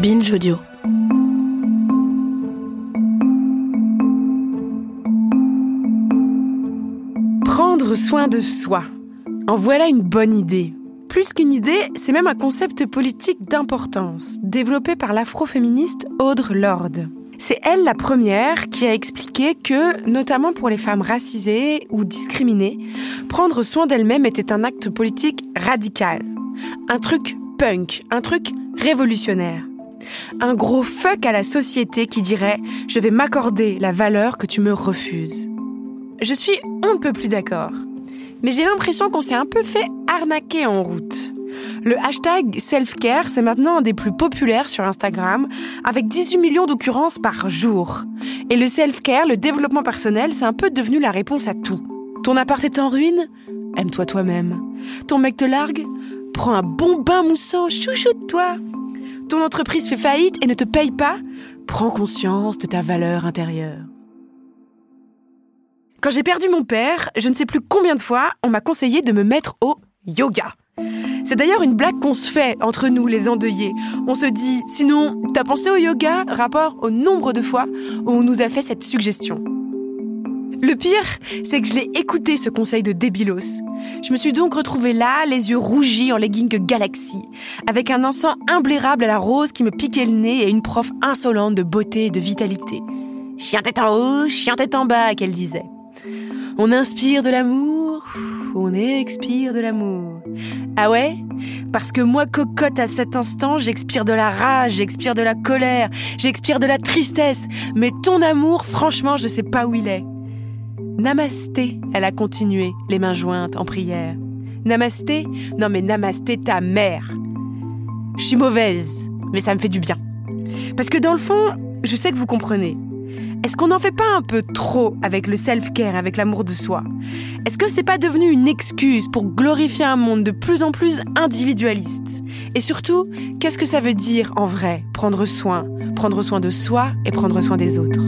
Binge Audio. Prendre soin de soi. En voilà une bonne idée. Plus qu'une idée, c'est même un concept politique d'importance, développé par l'afroféministe Audre Lorde. C'est elle la première qui a expliqué que, notamment pour les femmes racisées ou discriminées, prendre soin d'elles-mêmes était un acte politique radical. Un truc punk, un truc révolutionnaire. Un gros fuck à la société qui dirait ⁇ Je vais m'accorder la valeur que tu me refuses ⁇ Je suis un peu plus d'accord. Mais j'ai l'impression qu'on s'est un peu fait arnaquer en route. Le hashtag self-care, c'est maintenant un des plus populaires sur Instagram, avec 18 millions d'occurrences par jour. Et le self-care, le développement personnel, c'est un peu devenu la réponse à tout. Ton appart est en ruine? Aime-toi toi-même. Ton mec te largue? Prends un bon bain moussant, chouchoute-toi. Ton entreprise fait faillite et ne te paye pas Prends conscience de ta valeur intérieure. Quand j'ai perdu mon père, je ne sais plus combien de fois on m'a conseillé de me mettre au yoga. C'est d'ailleurs une blague qu'on se fait entre nous, les endeuillés. On se dit, sinon, t'as pensé au yoga? Rapport au nombre de fois où on nous a fait cette suggestion. Le pire, c'est que je l'ai écouté ce conseil de débilos. Je me suis donc retrouvée là, les yeux rougis en legging Galaxy, avec un encens imblairable à la rose qui me piquait le nez et une prof insolente de beauté et de vitalité. Chien tête en haut, chien tête en bas, qu'elle disait. On inspire de l'amour, on expire de l'amour. Ah ouais? Parce que moi, cocotte, à cet instant, j'expire de la rage, j'expire de la colère, j'expire de la tristesse. Mais ton amour, franchement, je sais pas où il est. Namasté, elle a continué, les mains jointes en prière. Namasté? Non mais namasté ta mère. Je suis mauvaise, mais ça me fait du bien. Parce que dans le fond, je sais que vous comprenez. Est-ce qu'on n'en fait pas un peu trop avec le self-care, avec l'amour de soi? Est-ce que c'est pas devenu une excuse pour glorifier un monde de plus en plus individualiste? Et surtout, qu'est-ce que ça veut dire en vrai prendre soin Prendre soin de soi et prendre soin des autres?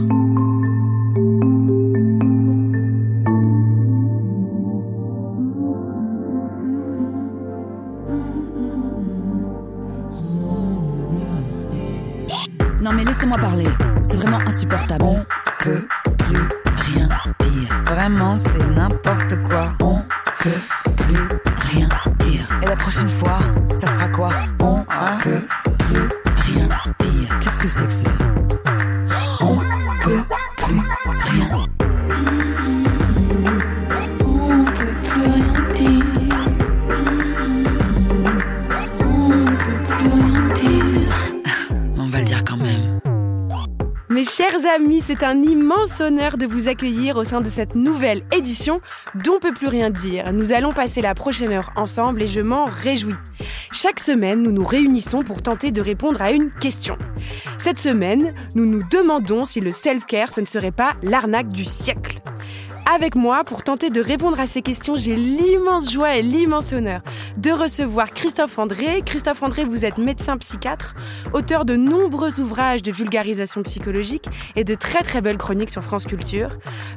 Laissez-moi parler. C'est vraiment insupportable. On peut c'est un immense honneur de vous accueillir au sein de cette nouvelle édition d'On peut plus rien dire. Nous allons passer la prochaine heure ensemble et je m'en réjouis. Chaque semaine, nous nous réunissons pour tenter de répondre à une question. Cette semaine, nous nous demandons si le self-care ce ne serait pas l'arnaque du siècle. Avec moi, pour tenter de répondre à ces questions, j'ai l'immense joie et l'immense honneur de recevoir Christophe André. Christophe André, vous êtes médecin psychiatre, auteur de nombreux ouvrages de vulgarisation psychologique et de très très belles chroniques sur France Culture.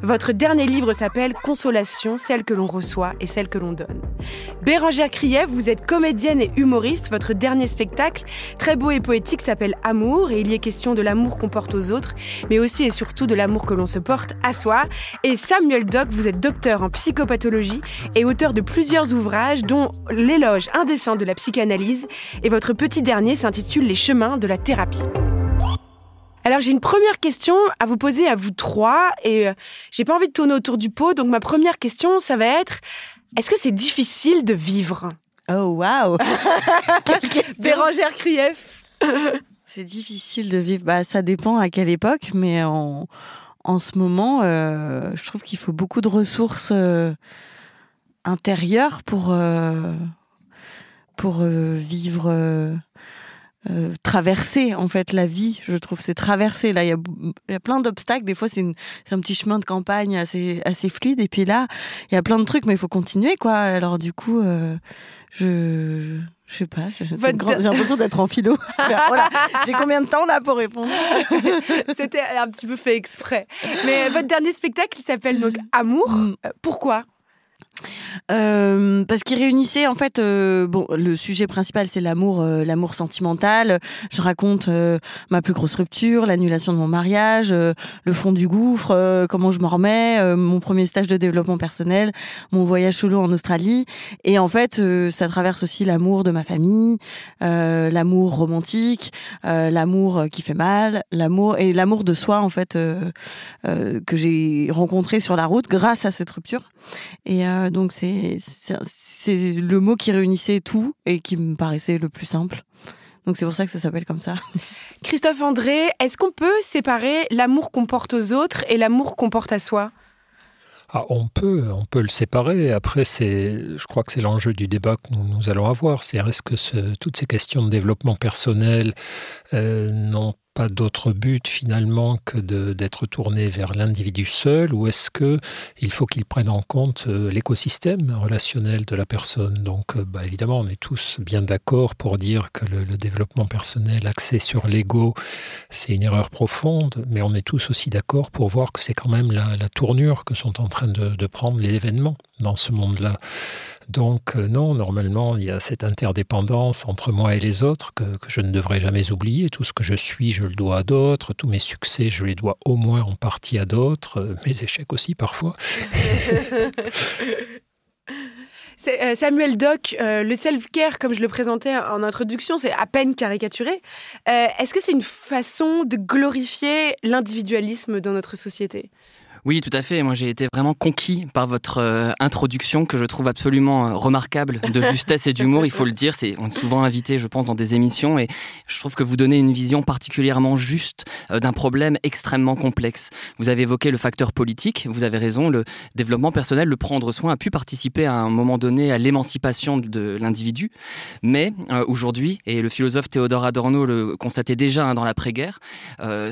Votre dernier livre s'appelle Consolation, celle que l'on reçoit et celle que l'on donne. Bérangère Krief, vous êtes comédienne et humoriste. Votre dernier spectacle, très beau et poétique, s'appelle Amour et il y est question de l'amour qu'on porte aux autres, mais aussi et surtout de l'amour que l'on se porte à soi. Et Samuel Doc, vous êtes docteur en psychopathologie et auteur de plusieurs ouvrages, dont L'éloge indécent de la psychanalyse, et votre petit dernier s'intitule Les chemins de la thérapie. Alors j'ai une première question à vous poser à vous trois, et euh, j'ai pas envie de tourner autour du pot, donc ma première question, ça va être est-ce que c'est difficile de vivre? Oh waouh! Bérangère Krief. C'est difficile de vivre. Bah, ça dépend à quelle époque, mais en, en ce moment, euh, je trouve qu'il faut beaucoup de ressources euh, intérieures pour, euh, pour vivre, traverser en fait la vie. Je trouve c'est traverser. Là, il y y a plein d'obstacles. Des fois, c'est un petit chemin de campagne assez, assez fluide. Et puis là, il y a plein de trucs, mais il faut continuer, quoi. Alors du coup, je, je sais pas. J'ai l'impression d'être en philo. voilà. J'ai combien de temps là pour répondre? C'était un petit peu fait exprès. Mais votre dernier spectacle, il s'appelle donc Amour. Mm. Euh, Pourquoi? Euh, parce qu'il réunissait en fait euh, bon le sujet principal c'est l'amour euh, l'amour sentimental. Je raconte ma plus grosse rupture l'annulation de mon mariage le fond du gouffre comment je m'en remets mon premier stage de développement personnel mon voyage solo en Australie. Et en fait ça traverse aussi l'amour de ma famille l'amour romantique l'amour qui fait mal l'amour et l'amour de soi en fait que j'ai rencontré sur la route grâce à cette rupture. Et euh, donc c'est le mot qui réunissait tout et qui me paraissait le plus simple. Donc c'est pour ça que ça s'appelle comme ça. Christophe André, est-ce qu'on peut séparer l'amour qu'on porte aux autres et l'amour qu'on porte à soi? Ah, on peut, on peut le séparer. Après, c'est, je crois que c'est l'enjeu du débat que nous, nous allons avoir. C'est est-ce que ce- toutes ces questions de développement personnel euh, n'ont pas d'autre but finalement que d'être tournées vers l'individu seul, ou est-ce que il faut qu'il prenne en compte euh, l'écosystème relationnel de la personne? Donc, euh, bah, évidemment, on est tous bien d'accord pour dire que le, développement personnel axé sur l'ego, c'est une erreur profonde, mais on est tous aussi d'accord pour voir que c'est quand même la, tournure que sont en train de prendre les événements dans ce monde-là. Donc euh, non, normalement, il y a cette interdépendance entre moi et les autres que, que je ne devrais jamais oublier. Tout ce que je suis, je le dois à d'autres. Tous mes succès, je les dois au moins en partie à d'autres. Euh, Mes échecs aussi parfois. Euh, Samuel Doc, euh, le self-care, comme je le présentais en introduction, c'est à peine caricaturé. Euh, est-ce que c'est une façon de glorifier l'individualisme dans notre société? Oui, tout à fait. Moi, j'ai été vraiment conquis par votre euh, introduction que je trouve absolument euh, remarquable, de justesse et d'humour. Il faut le dire. C'est on est souvent invité, je pense, dans des émissions, et je trouve que vous donnez une vision particulièrement juste euh, d'un problème extrêmement complexe. Vous avez évoqué le facteur politique. Vous avez raison. Le développement personnel, le prendre soin, a pu participer à un moment donné à l'émancipation de l'individu. Mais aujourd'hui, et le philosophe Théodore Adorno le constatait déjà hein, dans l'après-guerre,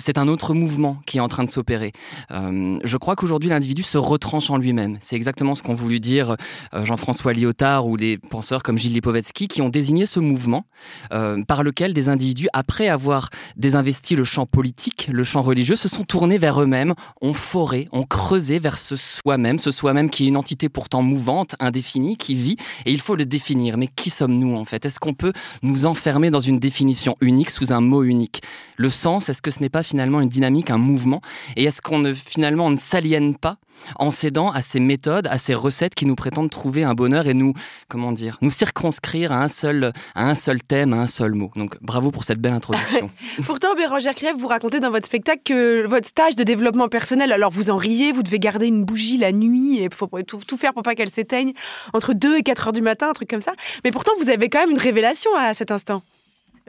c'est un autre mouvement qui est en train de s'opérer. Je crois qu'aujourd'hui, l'individu se retranche en lui-même. C'est exactement ce qu'ont voulu dire euh, Jean-François Lyotard ou des penseurs comme Gilles Lipovetsky qui ont désigné ce mouvement euh, par lequel des individus, après avoir désinvesti le champ politique, le champ religieux, se sont tournés vers eux-mêmes, ont foré, ont creusé vers ce soi-même, ce soi-même qui est une entité pourtant mouvante, indéfinie, qui vit, et il faut le définir. Mais qui sommes-nous en fait? Est-ce qu'on peut nous enfermer dans une définition unique sous un mot unique? Le sens, est-ce que ce n'est pas finalement une dynamique, un mouvement? Et est-ce qu'on ne finalement on s'aliène pas en cédant à ces méthodes, à ces recettes qui nous prétendent trouver un bonheur et nous, comment dire, nous circonscrire à un seul, à un seul thème, à un seul mot. Donc bravo pour cette belle introduction. Pourtant, Bérangère Krief, vous racontez dans votre spectacle que votre stage de développement personnel, alors vous en riez, vous devez garder une bougie la nuit et faut tout, faire pour pas qu'elle s'éteigne entre 2 et 4 heures du matin, un truc comme ça. Mais pourtant, vous avez quand même une révélation à cet instant.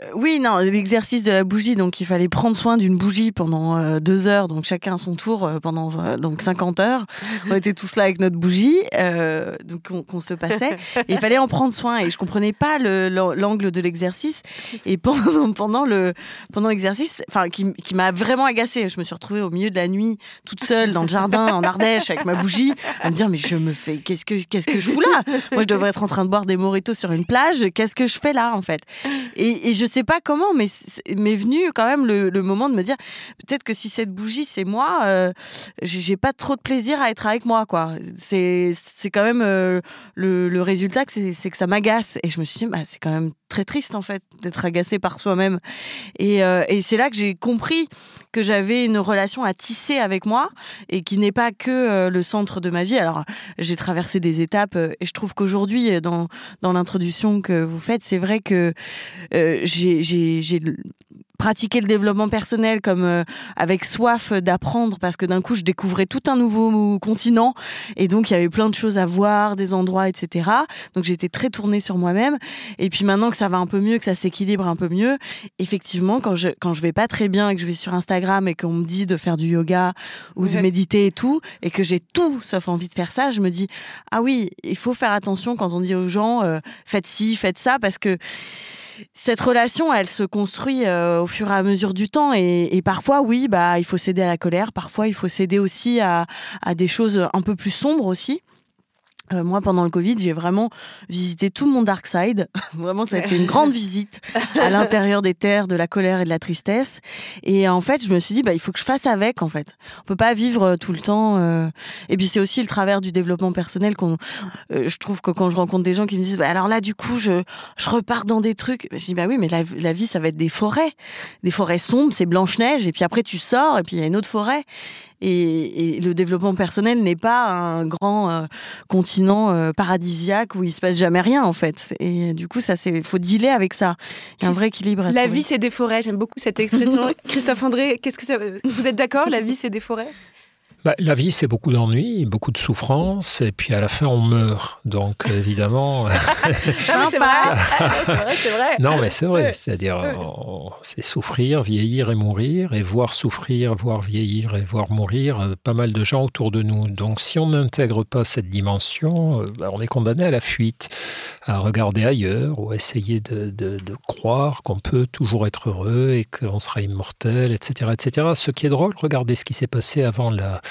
Euh, Oui, non, l'exercice de la bougie, donc il fallait prendre soin d'une bougie pendant euh, deux heures, donc chacun à son tour euh, pendant euh, donc 50 heures. On était tous là avec notre bougie, donc on, qu'on se passait. Et il fallait en prendre soin et je comprenais pas le- l'angle de l'exercice. Et pendant pendant le pendant l'exercice, enfin qui, qui m'a vraiment agacée. Je me suis retrouvée au milieu de la nuit, toute seule dans le jardin en Ardèche avec ma bougie, à me dire mais je me fais qu'est-ce que qu'est-ce que je fous là? Moi je devrais être en train de boire des mojitos sur une plage. Qu'est-ce que je fais là en fait? Et, et je sais pas comment, mais m'est venu quand même le, moment de me dire peut-être que si cette bougie c'est moi, euh, j'ai pas trop de plaisir à être avec moi quoi. C'est quand même euh, le, le résultat que c'est que ça m'agace et je me suis dit bah c'est quand même très triste en fait d'être agacé par soi-même et, euh, et c'est là que j'ai compris que j'avais une relation à tisser avec moi et qui n'est pas que euh, le centre de ma vie. Alors j'ai traversé des étapes euh, et je trouve qu'aujourd'hui dans dans l'introduction que vous faites, c'est vrai que j'ai pratiqué le développement personnel comme euh, avec soif d'apprendre parce que d'un coup je découvrais tout un nouveau continent. Et donc il y avait plein de choses à voir, des endroits, etc. Donc j'étais très tournée sur moi-même. Et puis maintenant que ça va un peu mieux, que ça s'équilibre un peu mieux, effectivement quand je quand je vais pas très bien et que je vais sur Instagram et qu'on me dit de faire du yoga ou de méditer et tout et que j'ai tout sauf envie de faire ça, je me dis ah oui, il faut faire attention quand on dit aux gens euh, faites ci, faites ça parce que cette relation, elle se construit euh, au fur et à mesure du temps et, et parfois, oui, bah, il faut céder à la colère. Parfois, il faut céder aussi à, à des choses un peu plus sombres aussi. Euh, moi, pendant le Covid, j'ai vraiment visité tout mon dark side. vraiment, ça a été une grande visite à l'intérieur des terres, de la colère et de la tristesse. Et en fait, je me suis dit, bah, il faut que je fasse avec, en fait. On peut pas vivre euh, tout le temps. Euh... Et puis, c'est aussi le travers du développement personnel qu'on, euh, je trouve que quand je rencontre des gens qui me disent, bah, alors là, du coup, je, je repars dans des trucs. Je dis, bah oui, mais la, la vie, ça va être des forêts. Des forêts sombres, c'est Blanche-Neige. Et puis après, tu sors, et puis il y a une autre forêt. Et, et, le développement personnel n'est pas un grand euh, continent euh, paradisiaque où il se passe jamais rien en fait. Et du coup, ça c'est faut dealer avec ça. Il y a un vrai équilibre. la trouver. vie c'est des forêts. J'aime beaucoup cette expression. Christophe André, qu'est-ce que ça... vous êtes d'accord? La vie c'est des forêts? Bah, la vie, c'est beaucoup d'ennuis, beaucoup de souffrance, et puis à la fin, on meurt. Donc, évidemment. c'est vrai, c'est vrai, vrai, Non, mais c'est vrai. C'est-à-dire, c'est souffrir, vieillir et mourir, et voir souffrir, voir vieillir et voir mourir euh, pas mal de gens autour de nous. Donc, si on n'intègre pas cette dimension, euh, bah, on est condamné à la fuite, à regarder ailleurs, ou à essayer de, de, de croire qu'on peut toujours être heureux et qu'on sera immortel, etc., etc. Ce qui est drôle, regardez ce qui s'est passé avant la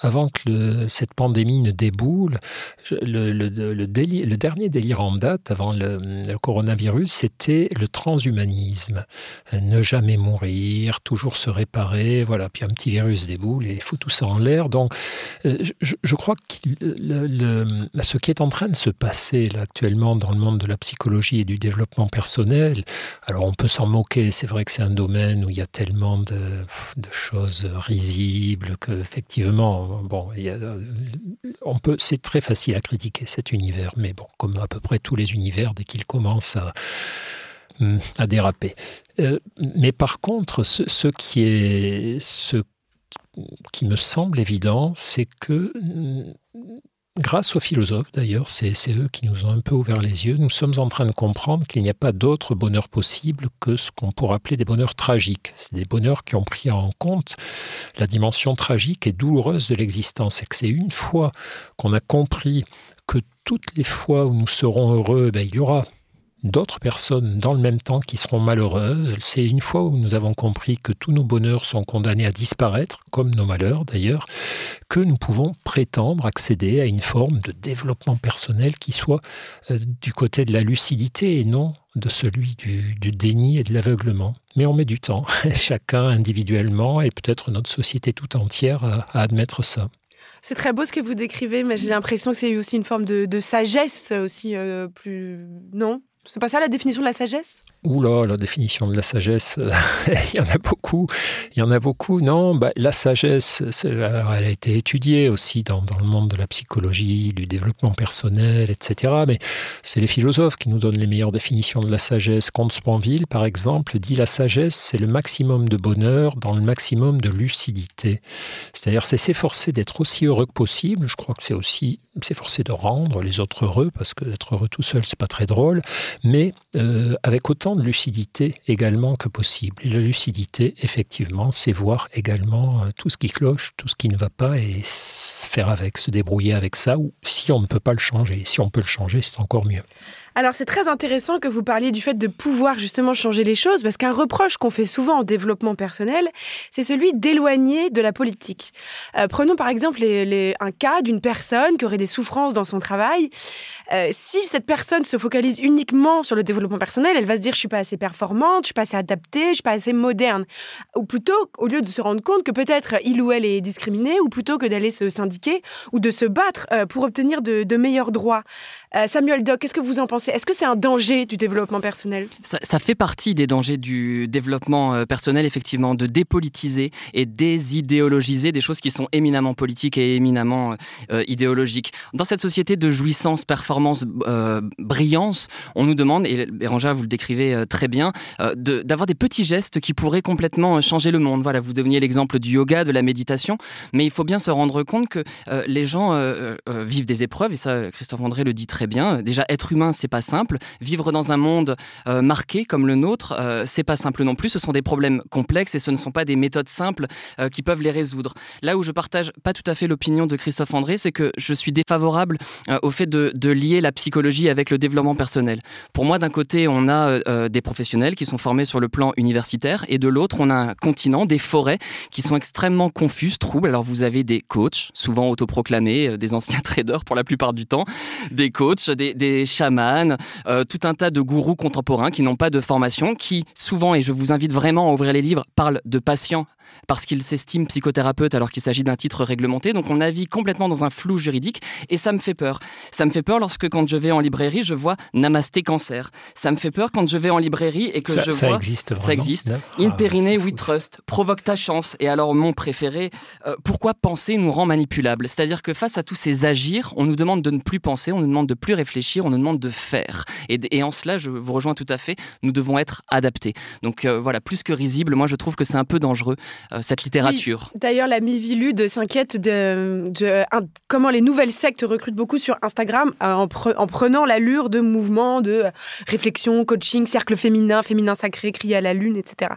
avant que cette pandémie ne déboule, le, dernier délire en date, avant le, coronavirus, c'était le transhumanisme. Ne jamais mourir, toujours se réparer, voilà. Puis un petit virus déboule et fout tout ça en l'air. Donc, euh, je, crois que ce qui est en train de se passer actuellement dans le monde de la psychologie et du développement personnel, alors on peut s'en moquer, c'est vrai que c'est un domaine où il y a tellement de, de choses risibles bon, on peut, c'est très facile à critiquer cet univers, mais bon, comme à peu près tous les univers, dès qu'ils commencent à, à déraper. Euh, mais par contre, ce, qui est, ce qui me semble évident, c'est que grâce aux philosophes d'ailleurs, c'est eux qui nous ont un peu ouvert les yeux, nous sommes en train de comprendre qu'il n'y a pas d'autre bonheur possible que ce qu'on pourrait appeler des bonheurs tragiques. C'est des bonheurs qui ont pris en compte la dimension tragique et douloureuse de l'existence. Et que c'est une fois qu'on a compris que toutes les fois où nous serons heureux, ben, il y aura d'autres personnes dans le même temps qui seront malheureuses. C'est une fois où nous avons compris que tous nos bonheurs sont condamnés à disparaître, comme nos malheurs d'ailleurs, que nous pouvons prétendre accéder à une forme de développement personnel qui soit euh, du côté de la lucidité et non de celui du, déni et de l'aveuglement. Mais on met du temps, chacun individuellement et peut-être notre société tout entière à, admettre ça. C'est très beau ce que vous décrivez, mais j'ai l'impression que c'est aussi une forme de, de sagesse aussi euh, plus non? C'est pas ça la définition de la sagesse? Oula, la définition de la sagesse, il y en a beaucoup. Il y en a beaucoup. Non, bah, la sagesse, elle a été étudiée aussi dans, dans, le monde de la psychologie, du développement personnel, etc. Mais c'est les philosophes qui nous donnent les meilleures définitions de la sagesse. Comte Spanville, par exemple, dit la sagesse, c'est le maximum de bonheur dans le maximum de lucidité. C'est-à-dire, c'est s'efforcer d'être aussi heureux que possible. Je crois que c'est aussi s'efforcer de rendre les autres heureux, parce que d'être heureux tout seul, c'est pas très drôle, mais euh, avec autant de lucidité également que possible. Et la lucidité, effectivement, c'est voir également euh, tout ce qui cloche, tout ce qui ne va pas et faire avec, se débrouiller avec ça, ou si on ne peut pas le changer. Si on peut le changer, c'est encore mieux. Alors c'est très intéressant que vous parliez du fait de pouvoir justement changer les choses, parce qu'un reproche qu'on fait souvent en développement personnel, c'est celui d'éloigner de la politique. Euh, prenons par exemple un cas d'une personne qui aurait des souffrances dans son travail. Euh, si cette personne se focalise uniquement sur le développement personnel, elle va se dire je suis pas assez performante, je suis pas assez adaptée, je suis pas assez moderne. Ou plutôt, au lieu de se rendre compte que peut-être il ou elle est discriminé, ou plutôt que d'aller se syndiquer ou de se battre euh, pour obtenir de, de meilleurs droits. Samuel Doc, qu'est-ce que vous en pensez? Est-ce que c'est un danger du développement personnel? Ça, fait partie des dangers du développement euh, personnel, effectivement, de dépolitiser et désidéologiser des choses qui sont éminemment politiques et éminemment euh, idéologiques. Dans cette société de jouissance, performance, euh, brillance, on nous demande, et Bérangère, vous le décrivez euh, très bien, d'avoir de, des petits gestes qui pourraient complètement changer le monde. Voilà, vous deveniez l'exemple du yoga, de la méditation, mais il faut bien se rendre compte que les gens vivent des épreuves, et ça, Christophe André le dit très bien. Déjà, être humain, c'est pas simple. Vivre dans un monde euh, marqué comme le nôtre, euh, c'est pas simple non plus. Ce sont des problèmes complexes et ce ne sont pas des méthodes simples euh, qui peuvent les résoudre. Là où je partage pas tout à fait l'opinion de Christophe André, c'est que je suis défavorable au fait de, de, lier la psychologie avec le développement personnel. Pour moi, d'un côté, on a des professionnels qui sont formés sur le plan universitaire et de l'autre, on a un continent, des forêts qui sont extrêmement confuses, troubles. Alors vous avez des coachs, souvent autoproclamés, des anciens traders pour la plupart du temps, des coachs, des, des chamans, euh, tout un tas de gourous contemporains qui n'ont pas de formation, qui souvent, et je vous invite vraiment à ouvrir les livres, parlent de patients parce qu'ils s'estiment psychothérapeutes alors qu'il s'agit d'un titre réglementé. Donc on navigue complètement dans un flou juridique et ça me fait peur. Ça me fait peur lorsque quand je vais en librairie, je vois Namasté cancer. Ça me fait peur quand je vais en librairie et que je ça vois... Existe ça existe. In Perine We Trust, provoque ta chance. Et alors mon préféré, euh, pourquoi penser nous rend manipulables? C'est-à-dire que face à tous ces agirs, on nous demande de ne plus penser, on nous demande de plus réfléchir, on nous demande de faire. Et, et en cela, je vous rejoins tout à fait, nous devons être adaptés. Donc euh, voilà, plus que risible, moi je trouve que c'est un peu dangereux, euh, cette littérature. Oui. D'ailleurs, la Mivilude s'inquiète de, de, comment les nouvelles sectes recrutent beaucoup sur Instagram euh, en, pre, en, prenant l'allure de mouvements de réflexion, coaching, cercle féminin, féminin sacré, crier à la lune, etc.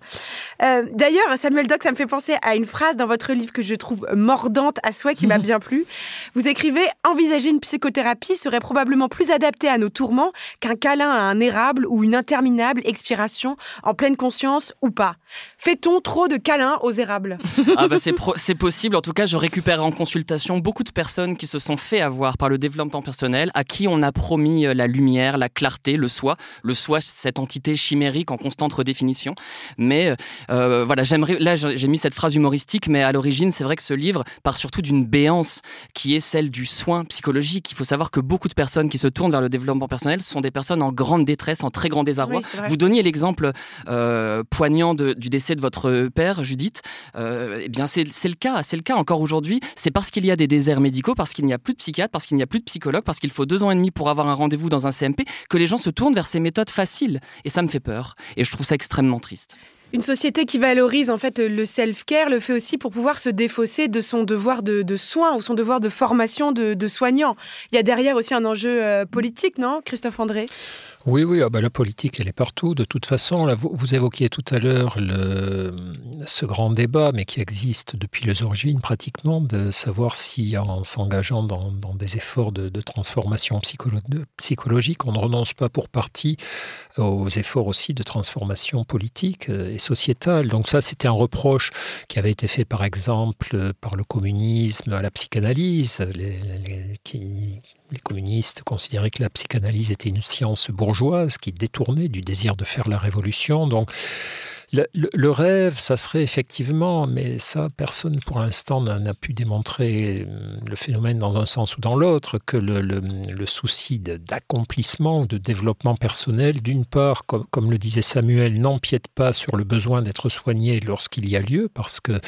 D'ailleurs, Samuel Doc, ça me fait penser à une phrase dans votre livre que je trouve mordante à souhait, qui m'a bien plu. Vous écrivez « Envisager une psychothérapie serait probablement plus adapté à nos tourments qu'un câlin à un érable ou une interminable expiration en pleine conscience ou pas. Fait-on trop de câlins aux érables? Ah bah C'est possible. En tout cas, je récupère en consultation beaucoup de personnes qui se sont fait avoir par le développement personnel, à qui on a promis euh, la lumière, la clarté, le soi. Le soi, cette entité chimérique en constante redéfinition. Mais euh, voilà, j'aimerais. Là, j'ai mis cette phrase humoristique, mais à l'origine, c'est vrai que ce livre part surtout d'une béance qui est celle du soin psychologique. Il faut savoir que beaucoup de personnes qui se tournent vers le développement personnel sont des personnes en grande détresse, en très grand désarroi. Oui, Vous donniez l'exemple euh, poignant de, du décès de votre père, Judith. Euh, eh bien, c'est le cas. C'est le cas encore aujourd'hui. C'est parce qu'il y a des déserts médicaux, parce qu'il n'y a plus de psychiatres, parce qu'il n'y a plus de psychologues, parce qu'il faut deux ans et demi pour avoir un rendez-vous dans un CMP, que les gens se tournent vers ces méthodes faciles. Et ça me fait peur. Et je trouve ça extrêmement triste. Une société qui valorise en fait le self-care le fait aussi pour pouvoir se défausser de son devoir de, de soins ou son devoir de formation de, de, soignant. Il y a derrière aussi un enjeu euh, politique, non, Christophe André? Oui, oui, ah bah la politique, elle est partout. De toute façon, vous, évoquiez tout à l'heure ce grand débat, mais qui existe depuis les origines pratiquement, de savoir si en s'engageant dans, des efforts de, transformation psycholo psychologique, on ne renonce pas pour partie aux efforts aussi de transformation politique et sociétale. Donc ça, c'était un reproche qui avait été fait, par exemple, par le communisme à la psychanalyse, les communistes considéraient que la psychanalyse était une science bourgeoise qui détournait du désir de faire la révolution. Donc, le, rêve, ça serait effectivement, mais ça, personne pour l'instant n'a pu démontrer le phénomène dans un sens ou dans l'autre, que le, souci d'accomplissement, de, de, développement personnel, d'une part, comme, le disait Samuel, n'empiète pas sur le besoin d'être soigné lorsqu'il y a lieu, parce que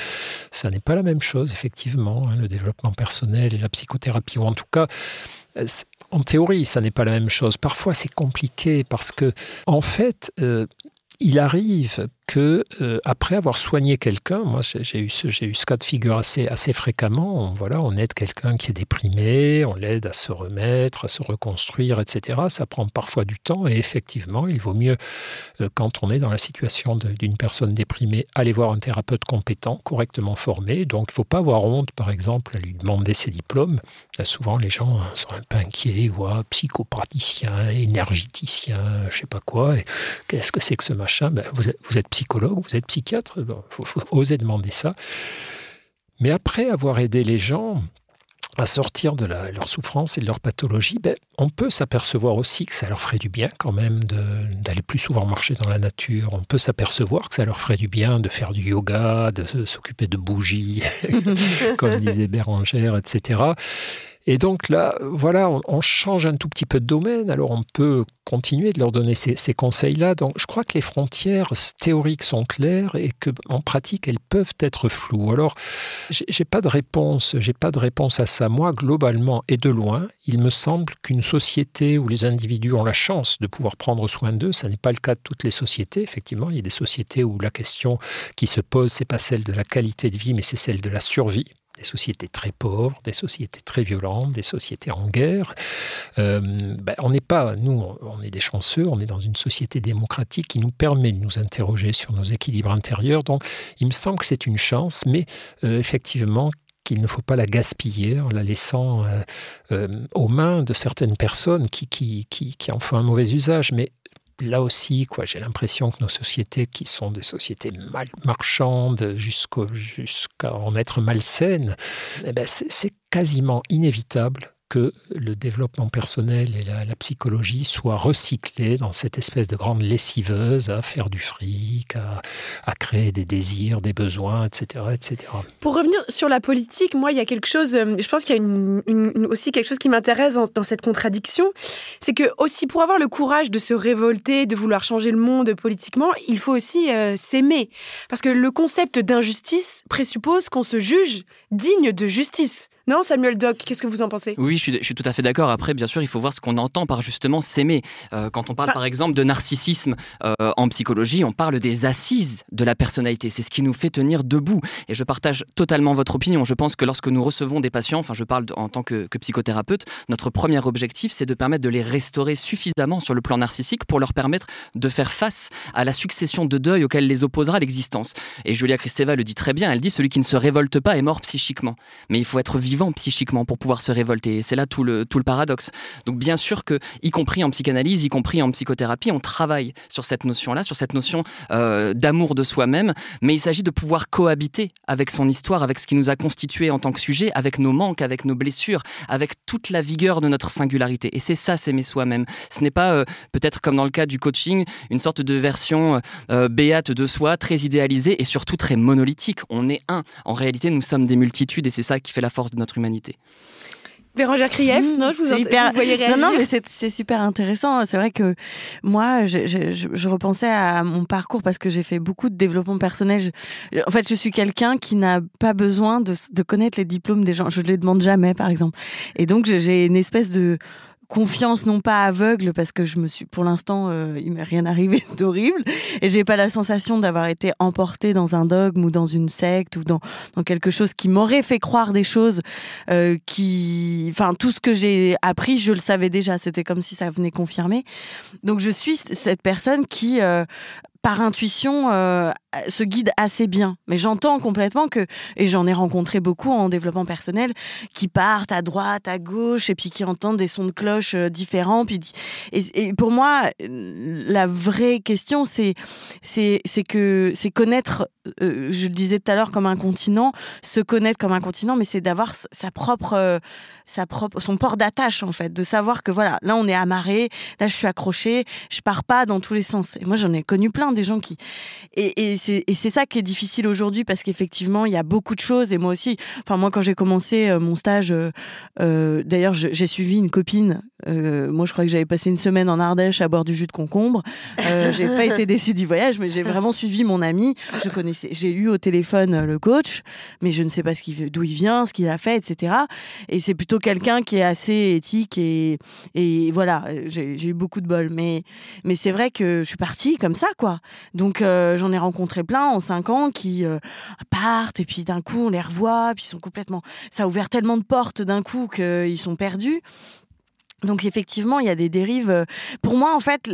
ça n'est pas la même chose, effectivement, hein, le développement personnel et la psychothérapie, ou en tout cas, en théorie, ça n'est pas la même chose. Parfois, c'est compliqué parce que, en fait, euh, il arrive que euh, après avoir soigné quelqu'un, moi j'ai eu, ce, eu ce cas de figure assez, assez fréquemment, on, voilà, on aide quelqu'un qui est déprimé, on l'aide à se remettre, à se reconstruire, etc. Ça prend parfois du temps et effectivement, il vaut mieux, euh, quand on est dans la situation d'une personne déprimée, aller voir un thérapeute compétent, correctement formé. Donc il ne faut pas avoir honte, par exemple, à lui demander ses diplômes. Souvent, les gens sont un peu inquiets, voient psychopraticien, énergéticien, je ne sais pas quoi. Qu'est-ce que c'est que ce ben, vous, êtes, psychologue, vous êtes psychiatre, il faut oser demander ça. Mais après avoir aidé les gens à sortir de la, leur souffrance et de leur pathologie, ben, on peut s'apercevoir aussi que ça leur ferait du bien quand même d'aller plus souvent marcher dans la nature. On peut s'apercevoir que ça leur ferait du bien de faire du yoga, de s'occuper de bougies, comme disait Bérangère, etc. Et donc là, voilà, on, change un tout petit peu de domaine. Alors on peut continuer de leur donner ces, conseils-là. Donc je crois que les frontières théoriques sont claires et que en pratique elles peuvent être floues. Alors j'ai pas de réponse, j'ai pas de réponse à ça. Moi globalement et de loin, il me semble qu'une société où les individus ont la chance de pouvoir prendre soin d'eux, ça n'est pas le cas de toutes les sociétés. Effectivement, il y a des sociétés où la question qui se pose c'est pas celle de la qualité de vie, mais c'est celle de la survie des sociétés très pauvres, des sociétés très violentes, des sociétés en guerre. Euh, ben, on n'est pas, nous, on est des chanceux, on est dans une société démocratique qui nous permet de nous interroger sur nos équilibres intérieurs. Donc, il me semble que c'est une chance, mais euh, effectivement qu'il ne faut pas la gaspiller en la laissant euh, aux mains de certaines personnes qui, en font un mauvais usage. Là aussi, quoi, j'ai l'impression que nos sociétés, qui sont des sociétés mal marchandes jusqu'à en être malsaines, eh ben c'est quasiment inévitable que le développement personnel et la, psychologie soient recyclés dans cette espèce de grande lessiveuse à faire du fric, à, créer des désirs, des besoins, etc., etc. Pour revenir sur la politique, moi, il y a quelque chose, euh, je pense qu'il y a aussi quelque chose qui m'intéresse dans, cette contradiction, c'est que aussi pour avoir le courage de se révolter, de vouloir changer le monde politiquement, il faut aussi euh, s'aimer. Parce que le concept d'injustice présuppose qu'on se juge digne de justice. Non, Samuel Doc, qu'est-ce que vous en pensez? Oui, je suis, tout à fait d'accord. Après, bien sûr, il faut voir ce qu'on entend par justement s'aimer. Euh, quand on parle, par exemple, de narcissisme euh, en psychologie, on parle des assises de la personnalité. C'est ce qui nous fait tenir debout. Et je partage totalement votre opinion. Je pense que lorsque nous recevons des patients, enfin, je parle en tant que, que psychothérapeute, notre premier objectif, c'est de permettre de les restaurer suffisamment sur le plan narcissique pour leur permettre de faire face à la succession de deuils auxquels les opposera l'existence. Et Julia Kristeva le dit très bien. Elle dit celui qui ne se révolte pas est mort psychiquement. Mais il faut être vivant psychiquement pour pouvoir se révolter. C'est là tout le, tout le paradoxe. Donc bien sûr que, y compris en psychanalyse, y compris en psychothérapie, on travaille sur cette notion-là, sur cette notion euh, d'amour de soi-même, mais il s'agit de pouvoir cohabiter avec son histoire, avec ce qui nous a constitué en tant que sujet, avec nos manques, avec nos blessures, avec toute la vigueur de notre singularité. Et c'est ça, s'aimer soi-même. Ce n'est pas, euh, peut-être comme dans le cas du coaching, une sorte de version euh, béate de soi, très idéalisée et surtout très monolithique. On est un. En réalité, nous sommes des multitudes et c'est ça qui fait la force de notre humanité. Vérangère Krief, non, je vous, hyper... vous voyez réagir. Non, non, mais c'est super intéressant. C'est vrai que moi, je, je, je, repensais à mon parcours parce que j'ai fait beaucoup de développement personnel. en fait, je suis quelqu'un qui n'a pas besoin de, de connaître les diplômes des gens. Je ne les demande jamais, par exemple. Et donc, j'ai une espèce de confiance non pas aveugle parce que je me suis pour l'instant euh, il m'est rien arrivé d'horrible et j'ai pas la sensation d'avoir été emportée dans un dogme ou dans une secte ou dans, dans quelque chose qui m'aurait fait croire des choses euh, qui enfin tout ce que j'ai appris je le savais déjà. C'était comme si ça venait confirmer. Donc je suis cette personne qui euh, par intuition, euh, se guide assez bien. Mais j'entends complètement que, et j'en ai rencontré beaucoup en développement personnel, qui partent à droite, à gauche, et puis qui entendent des sons de cloche euh, différents. Puis, et, pour moi, la vraie question, c'est, c'est, c'est que, c'est connaître, euh, je le disais tout à l'heure, comme un continent, se connaître comme un continent, mais c'est d'avoir sa propre, sa propre, son port d'attache, en fait, de savoir que voilà, là, on est amarré, là, je suis accroché, je pars pas dans tous les sens. Et moi, j'en ai connu plein des gens qui. Et, et c'est ça qui est difficile aujourd'hui parce qu'effectivement, il y a beaucoup de choses. Et moi aussi, enfin, moi, quand j'ai commencé euh, mon stage, euh, euh, d'ailleurs, j'ai suivi une copine. moi, je crois que j'avais passé une semaine en Ardèche à boire du jus de concombre. j'ai pas été déçue du voyage, mais j'ai vraiment suivi mon ami. Je j'ai eu au téléphone le coach, mais je ne sais pas d'où il vient, ce qu'il a fait, etc. Et c'est plutôt quelqu'un qui est assez éthique et, voilà, j'ai eu beaucoup de bol. Mais, c'est vrai que je suis partie comme ça, quoi. Donc euh, j'en ai rencontré plein en cinq ans qui euh, partent et puis d'un coup on les revoit, puis ils sont complètement. Ça a ouvert tellement de portes d'un coup qu'ils sont perdus. Donc effectivement, il y a des dérives. Euh, pour moi, en fait,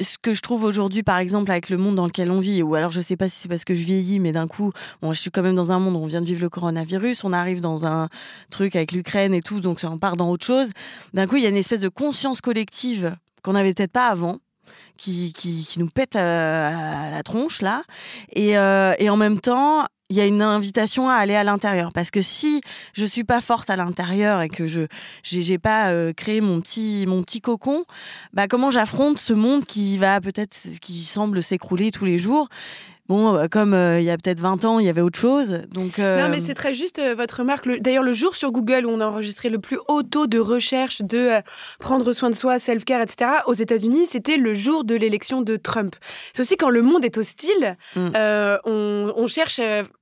ce que je trouve aujourd'hui, par exemple, avec le monde dans lequel on vit, ou alors je sais pas si c'est parce que je vieillis, mais d'un coup, je suis quand même dans un monde où on vient de vivre le coronavirus, on arrive dans un truc avec l'Ukraine et tout, donc on part dans autre chose. D'un coup, il y a une espèce de conscience collective qu'on n'avait peut-être pas avant qui, qui, nous pète à, la tronche là. Et, euh, et en même temps, il y a une invitation à aller à l'intérieur. Parce que si je suis pas forte à l'intérieur et que je j'ai pas euh, créé mon petit mon petit cocon bah comment j'affronte ce monde qui va peut-être qui semble s'écrouler tous les jours? Bon, euh, comme euh, il y a peut-être 20 ans, il y avait autre chose. Donc, euh, Non, mais c'est très juste votre remarque. D'ailleurs, le jour sur Google où on a enregistré le plus haut taux de recherche de prendre soin de soi, self-care, etc., aux États-Unis, c'était le jour de l'élection de Trump. C'est aussi quand le monde est hostile, mm. on, on, cherche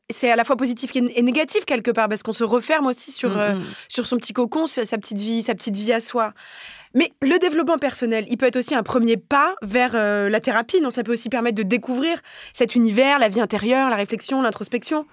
c'est à la fois positif et négatif quelque part parce qu'on se referme aussi sur, Mm, euh, mm. sur son petit cocon, sa petite vie, sa petite vie à soi. Mais le développement personnel, il peut être aussi un premier pas vers euh, la thérapie. Non, ça peut aussi permettre de découvrir cet univers, la vie intérieure, la réflexion, l'introspection.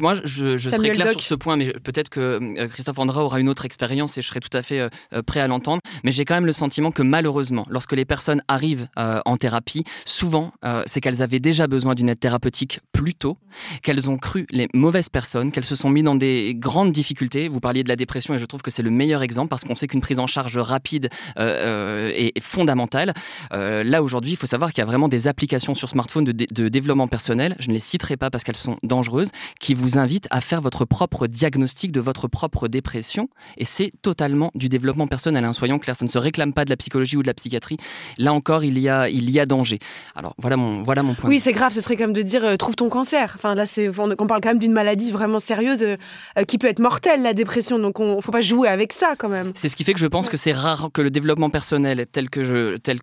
Moi, je, je serai clair Doc. sur ce point, mais peut-être que euh, Christophe Andra aura une autre expérience et je serai tout à fait euh, prêt à l'entendre. Mais j'ai quand même le sentiment que malheureusement, lorsque les personnes arrivent euh, en thérapie, souvent, euh, c'est qu'elles avaient déjà besoin d'une aide thérapeutique plus tôt, qu'elles ont cru les mauvaises personnes, qu'elles se sont mises dans des grandes difficultés. Vous parliez de la dépression et je trouve que c'est le meilleur exemple parce qu'on sait qu'une prise en charge rapide est, est fondamentale. Euh, là, aujourd'hui, il faut savoir qu'il y a vraiment des applications sur smartphone de, dé- de développement personnel. Je ne les citerai pas parce qu'elles sont dangereuses qui vous invite à faire votre propre diagnostic de votre propre dépression. Et c'est totalement du développement personnel. hein. Soyons clairs, ça ne se réclame pas de la psychologie ou de la psychiatrie. Là encore, il y a, il y a danger. Alors voilà mon, voilà mon point. Oui, c'est grave, ce serait comme de dire euh, trouve ton cancer. Enfin, là, c'est, on, on parle quand même d'une maladie vraiment sérieuse euh, euh, qui peut être mortelle, la dépression. Donc, on faut pas jouer avec ça quand même. C'est ce qui fait que je pense que c'est rare que le développement personnel, tel que je, tel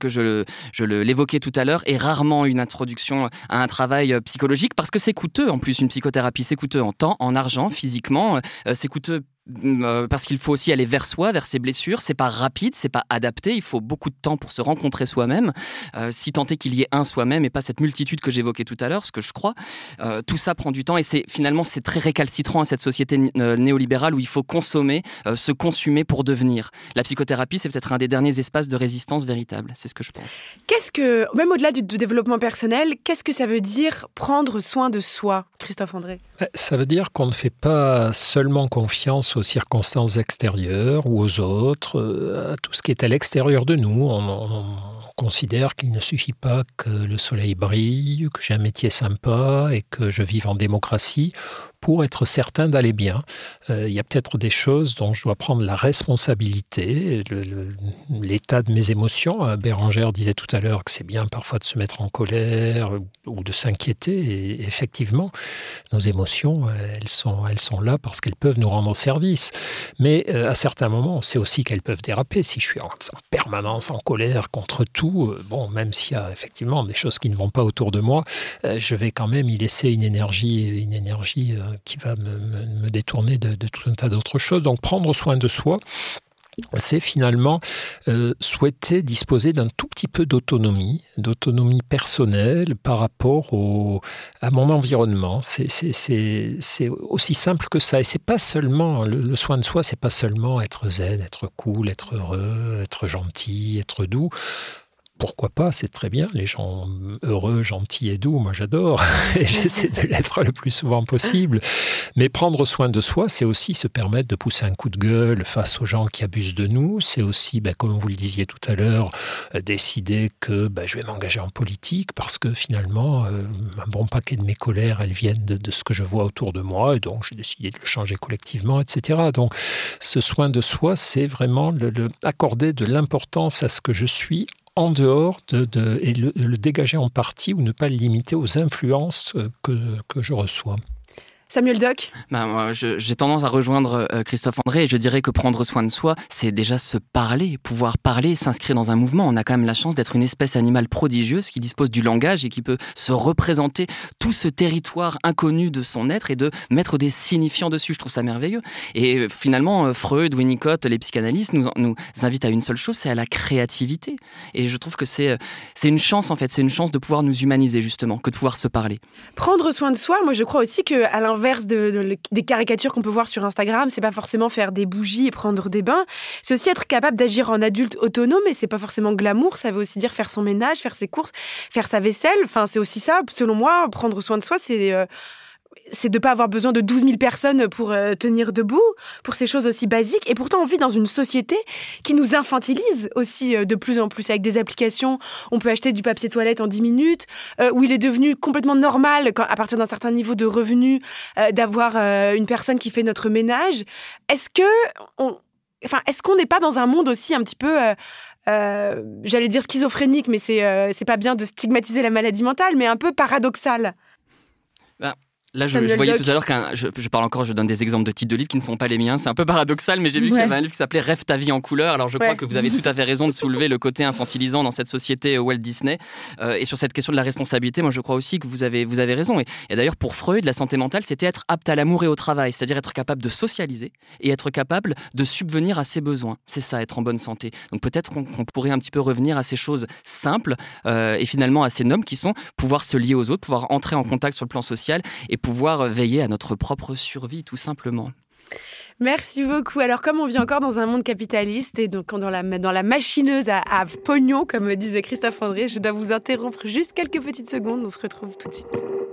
l'évoquais tout à l'heure, est rarement une introduction à un travail euh, psychologique parce que c'est coûteux. En plus, une psychothérapie, c'est coûteux en temps, en argent, physiquement. Euh, c'est coûteux parce qu'il faut aussi aller vers soi, vers ses blessures. C'est pas rapide, c'est pas adapté. Il faut beaucoup de temps pour se rencontrer soi-même. Euh, si tant est qu'il y ait un soi-même et pas cette multitude que j'évoquais tout à l'heure, ce que je crois, euh, tout ça prend du temps et c'est finalement c'est très récalcitrant à cette société euh, néolibérale où il faut consommer, euh, se consumer pour devenir. La psychothérapie, c'est peut-être un des derniers espaces de résistance véritable. C'est ce que je pense. Qu'est-ce que, même au-delà du, du développement personnel, qu'est-ce que ça veut dire prendre soin de soi, Christophe André? Euh, Ça veut dire qu'on ne fait pas seulement confiance aux circonstances extérieures ou aux autres, euh, à tout ce qui est à l'extérieur de nous. On, on- on considère qu'il ne suffit pas que le soleil brille, que j'ai un métier sympa et que je vive en démocratie pour être certain d'aller bien. Euh, il y a peut-être des choses dont je dois prendre la responsabilité, l'état de mes émotions. Euh, Bérangère disait tout à l'heure que c'est bien parfois de se mettre en colère ou- de s'inquiéter. Effectivement, nos émotions, euh, elles sont, là parce qu'elles peuvent nous rendre service. Mais à certains moments, on sait aussi qu'elles peuvent déraper. Si je suis en, en permanence en colère contre tout, bon, même s'il y a effectivement des choses qui ne vont pas autour de moi, je vais quand même y laisser une énergie, une énergie qui va me, détourner de, tout un tas d'autres choses. Donc prendre soin de soi, c'est finalement euh, souhaiter disposer d'un tout petit peu d'autonomie, d'autonomie personnelle par rapport à mon environnement. C'est- aussi simple que ça. Et c'est pas seulement le, le soin de soi, c'est pas seulement être zen, être cool, être heureux, être gentil, être doux. Pourquoi pas C'est très bien. Les gens heureux, gentils et doux, moi j'adore. Et j'essaie de l'être le plus souvent possible. Mais prendre soin de soi, c'est aussi se permettre de pousser un coup de gueule face aux gens qui abusent de nous. C'est aussi, ben, comme vous le disiez tout à l'heure, euh, décider que ben, je vais m'engager en politique parce que finalement, euh, un bon paquet de mes colères, elles viennent de, ce que je vois autour de moi. Et donc, j'ai décidé de le changer collectivement, etc. Donc, ce soin de soi, c'est vraiment accorder de l'importance à ce que je suis en dehors de, et le, le dégager en partie ou ne pas le limiter aux influences euh, que je reçois. Samuel Doc Bah, moi, j'ai tendance à rejoindre euh, Christophe André et je dirais que prendre soin de soi, c'est déjà se parler, pouvoir parler, s'inscrire dans un mouvement. On a quand même la chance d'être une espèce animale prodigieuse qui dispose du langage et qui peut se représenter tout ce territoire inconnu de son être et de mettre des signifiants dessus. Je trouve ça merveilleux. Et finalement, euh, Freud, Winnicott, les psychanalystes nous, nous invitent à une seule chose, c'est à la créativité. Et je trouve que c'est euh, c'est une chance en fait, c'est une chance de pouvoir nous humaniser justement, que de pouvoir se parler. Prendre soin de soi, moi je crois aussi que à l'inverse de, de- des caricatures qu'on peut voir sur Instagram, c'est pas forcément faire des bougies et prendre des bains. C'est aussi être capable d'agir en adulte autonome et c'est pas forcément glamour. Ça veut aussi dire faire son ménage, faire ses courses, faire sa vaisselle. Enfin, c'est aussi ça. Selon moi, prendre soin de soi, c'est euh, c'est de pas avoir besoin de 12 000 personnes pour euh, tenir debout, pour ces choses aussi basiques. Et pourtant, on vit dans une société qui nous infantilise aussi euh, de plus en plus. Avec des applications, on peut acheter du papier toilette en 10 minutes, euh, où il est devenu complètement normal, à partir d'un certain niveau de revenus, euh, d'avoir une personne qui fait notre ménage. Est-ce que on... Enfin, est-ce qu'on n'est pas dans un monde aussi un petit peu, j'allais dire schizophrénique, mais c'est euh, pas bien de stigmatiser la maladie mentale, mais un peu paradoxal? Là, je, voyais tout à l'heure qu'un. Je, parle encore, je donne des exemples de titres de livres qui ne sont pas les miens. C'est un peu paradoxal, mais j'ai vu qu'il y avait un livre qui s'appelait Rêve ta vie en couleur. Alors, je crois que vous avez tout à fait raison de soulever le côté infantilisant dans cette société Walt Disney. Euh, et sur cette question de la responsabilité, moi, je crois aussi que vous avez, vous avez raison. Et, d'ailleurs, pour Freud, la santé mentale, c'était être apte à l'amour et au travail, c'est-à-dire être capable de socialiser et être capable de subvenir à ses besoins. C'est ça, être en bonne santé. Donc, peut-être qu'on pourrait un petit peu revenir à ces choses simples euh, et finalement assez nobles qui sont pouvoir se lier aux autres, pouvoir entrer en contact sur le plan social et pouvoir veiller à notre propre survie, tout simplement. Merci beaucoup. Alors, comme on vit encore dans un monde capitaliste et donc dans la, machineuse à, à pognon, comme disait Christophe André, je dois vous interrompre juste quelques petites secondes. On se retrouve tout de suite.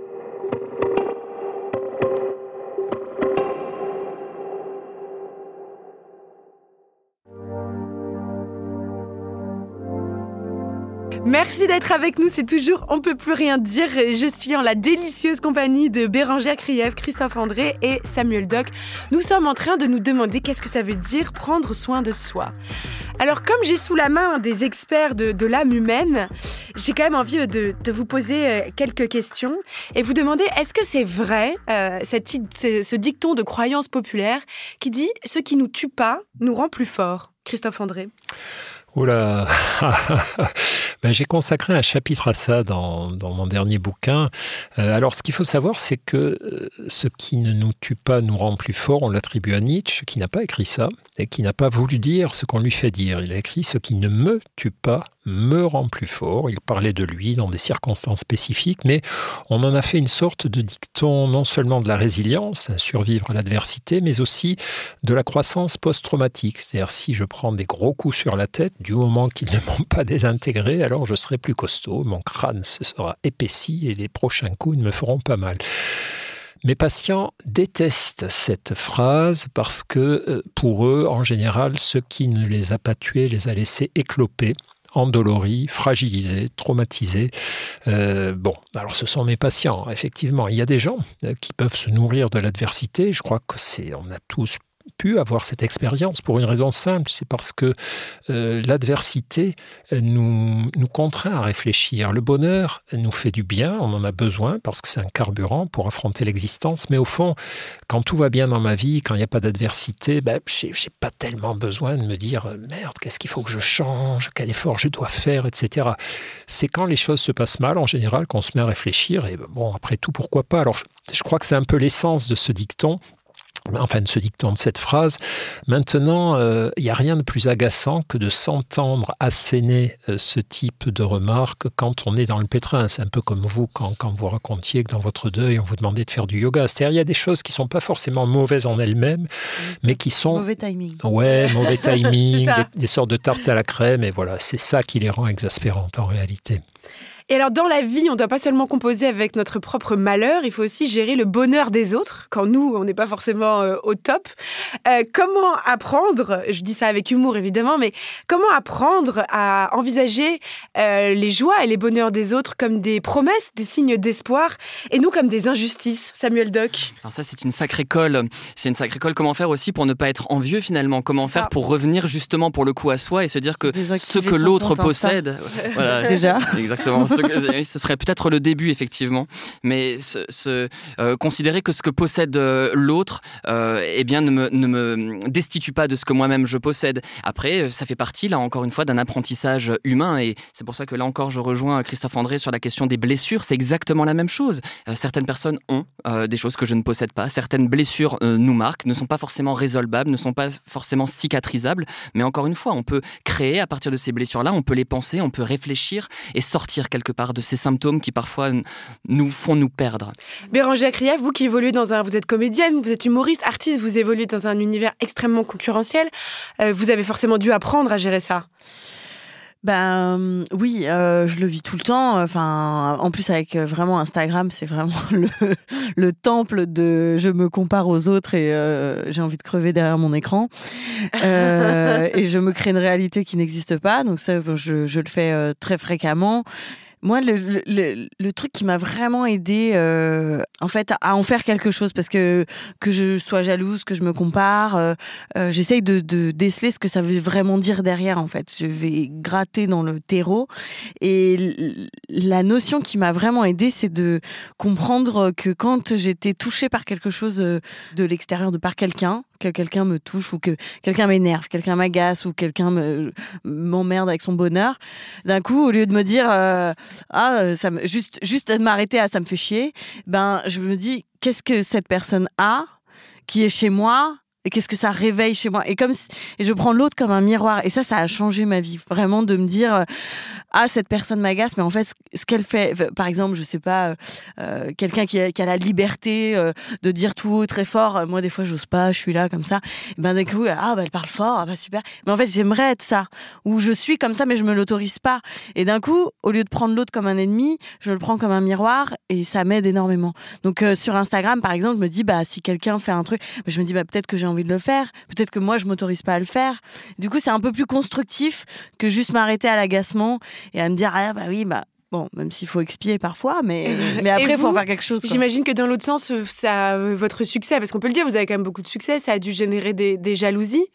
Merci d'être avec nous, c'est toujours On peut plus rien dire. Je suis en la délicieuse compagnie de Bérangère Krief, Christophe André et Samuel Doc. Nous sommes en train de nous demander qu'est-ce que ça veut dire prendre soin de soi. Alors comme j'ai sous la main des experts de, l'âme humaine, j'ai quand même envie de, vous poser euh, quelques questions et vous demander est-ce que c'est vrai euh, ce dicton de croyance populaire qui dit ce qui nous tue pas nous rend plus forts Christophe André? Oula ben, J'ai consacré un chapitre à ça dans, mon dernier bouquin. Euh, alors, ce qu'il faut savoir, c'est que euh, ce qui ne nous tue pas nous rend plus fort. On l'attribue à Nietzsche, qui n'a pas écrit ça, et qui n'a pas voulu dire ce qu'on lui fait dire. Il a écrit Ce qui ne me tue pas me rend plus fort. Il parlait de lui dans des circonstances spécifiques, mais on en a fait une sorte de dicton non seulement de la résilience, survivre à l'adversité, mais aussi de la croissance post-traumatique. C'est-à-dire si je prends des gros coups sur la tête, du moment qu'ils ne m'ont pas désintégré, alors je serai plus costaud, mon crâne se sera épaissi et les prochains coups ne me feront pas mal. Mes patients détestent cette phrase parce que euh, pour eux, en général, ce qui ne les a pas tués les a laissés écloper endoloris, fragilisés, traumatisés. Euh, bon, alors ce sont mes patients, effectivement. Il y a des gens euh, qui peuvent se nourrir de l'adversité. Je crois que c'est, on a tous pu avoir cette expérience pour une raison simple, c'est parce que euh, l'adversité nous, nous contraint à réfléchir. Le bonheur nous fait du bien, on en a besoin parce que c'est un carburant pour affronter l'existence, mais au fond, quand tout va bien dans ma vie, quand il n'y a pas d'adversité, ben, je n'ai pas tellement besoin de me dire merde, qu'est-ce qu'il faut que je change, quel effort je dois faire, etc. C'est quand les choses se passent mal, en général, qu'on se met à réfléchir, et bon, après tout, pourquoi pas? Alors, je crois que c'est un peu l'essence de ce dicton enfin de ce dicton de cette phrase. Maintenant, euh, il n'y a rien de plus agaçant que de s'entendre asséner euh, ce type de remarques quand on est dans le pétrin. C'est un peu comme vous quand, quand, vous racontiez que dans votre deuil, on vous demandait de faire du yoga. C'est-à-dire, il y a des choses qui ne sont pas forcément mauvaises en elles-mêmes, mais qui sont... Mauvais timing. Ouais, mauvais timing, des, des sortes de tartes à la crème, et voilà, c'est ça qui les rend exaspérantes en réalité. Et alors, dans la vie, on ne doit pas seulement composer avec notre propre malheur, il faut aussi gérer le bonheur des autres, quand nous, on n'est pas forcément euh, au top. Euh, comment apprendre, je dis ça avec humour évidemment, mais comment apprendre à envisager euh, les joies et les bonheurs des autres comme des promesses, des signes d'espoir, et nous comme des injustices, Samuel Doc? Alors ça, c'est une sacrée colle. C'est une sacrée colle. Comment faire aussi pour ne pas être envieux finalement? Comment faire pour revenir justement pour le coup à soi et se dire que ce que l'autre possède... Voilà, Déjà. Exactement. ce serait peut-être le début, effectivement. Mais ce, euh, considérer que ce que possède euh, l'autre, euh, eh bien, ne me, ne me, destitue pas de ce que moi-même je possède. Après, ça fait partie, là, encore une fois, d'un apprentissage humain. Et c'est pour ça que là encore, je rejoins Christophe André sur la question des blessures. C'est exactement la même chose. certaines personnes ont des choses que je ne possède pas. Certaines blessures nous marquent, ne sont pas forcément résolvables, ne sont pas forcément cicatrisables. Mais encore une fois, on peut créer à partir de ces blessures-là, on peut les penser, on peut réfléchir et sortir quelque part de ces symptômes qui parfois nous font nous perdre. Bérangère Krief, vous qui évoluez dans un... Vous êtes comédienne, vous êtes humoriste, artiste, vous évoluez dans un univers extrêmement concurrentiel. Euh, vous avez forcément dû apprendre à gérer ça. Ben oui, euh, je le vis tout le temps. Enfin, en plus avec euh, vraiment Instagram, c'est vraiment le, le, temple de je me compare aux autres et j'ai envie de crever derrière mon écran. et je me crée une réalité qui n'existe pas. Donc ça, je, je le fais très fréquemment. Moi, le, le, le, truc qui m'a vraiment aidé, euh, en fait, à en faire quelque chose, parce que que je sois jalouse, que je me compare, euh, euh, j'essaye de, de, déceler ce que ça veut vraiment dire derrière, en fait. Je vais gratter dans le terreau. Et la notion qui m'a vraiment aidé, c'est de comprendre que quand j'étais touchée par quelque chose de l'extérieur, de par quelqu'un, que quelqu'un me touche ou que quelqu'un m'énerve, quelqu'un m'agace ou quelqu'un m'emmerde avec son bonheur, d'un coup, au lieu de me dire euh, ah ça me, juste juste de m'arrêter à ça me fait chier, ben je me dis qu'est-ce que cette personne a qui est chez moi et qu'est-ce que ça réveille chez moi? Et comme et je prends l'autre comme un miroir. Et ça ça a changé ma vie vraiment de me dire euh, ah cette personne m'agace mais en fait ce qu'elle fait par exemple je sais pas euh, euh, quelqu'un qui, a, la liberté de dire tout très fort moi des fois j'ose pas je suis là comme ça. Et ben d'un coup ah bah elle parle fort ah bah super. Mais en fait j'aimerais être ça. Où je suis comme ça mais je me l'autorise pas. Et d'un coup au lieu de prendre l'autre comme un ennemi je le prends comme un miroir et ça m'aide énormément. Donc sur Instagram par exemple je me dis bah si quelqu'un fait un truc je me dis bah peut-être que j'ai envie de le faire. Peut-être que moi, je m'autorise pas à le faire. Du coup, c'est un peu plus constructif que juste m'arrêter à l'agacement et à me dire ah bah oui bah Bon, même s'il faut expier parfois, mais, mais après, il faut en faire quelque chose. J'imagine que dans l'autre sens, ça, votre succès, parce qu'on peut le dire, vous avez quand même beaucoup de succès, ça a dû générer des, des jalousies.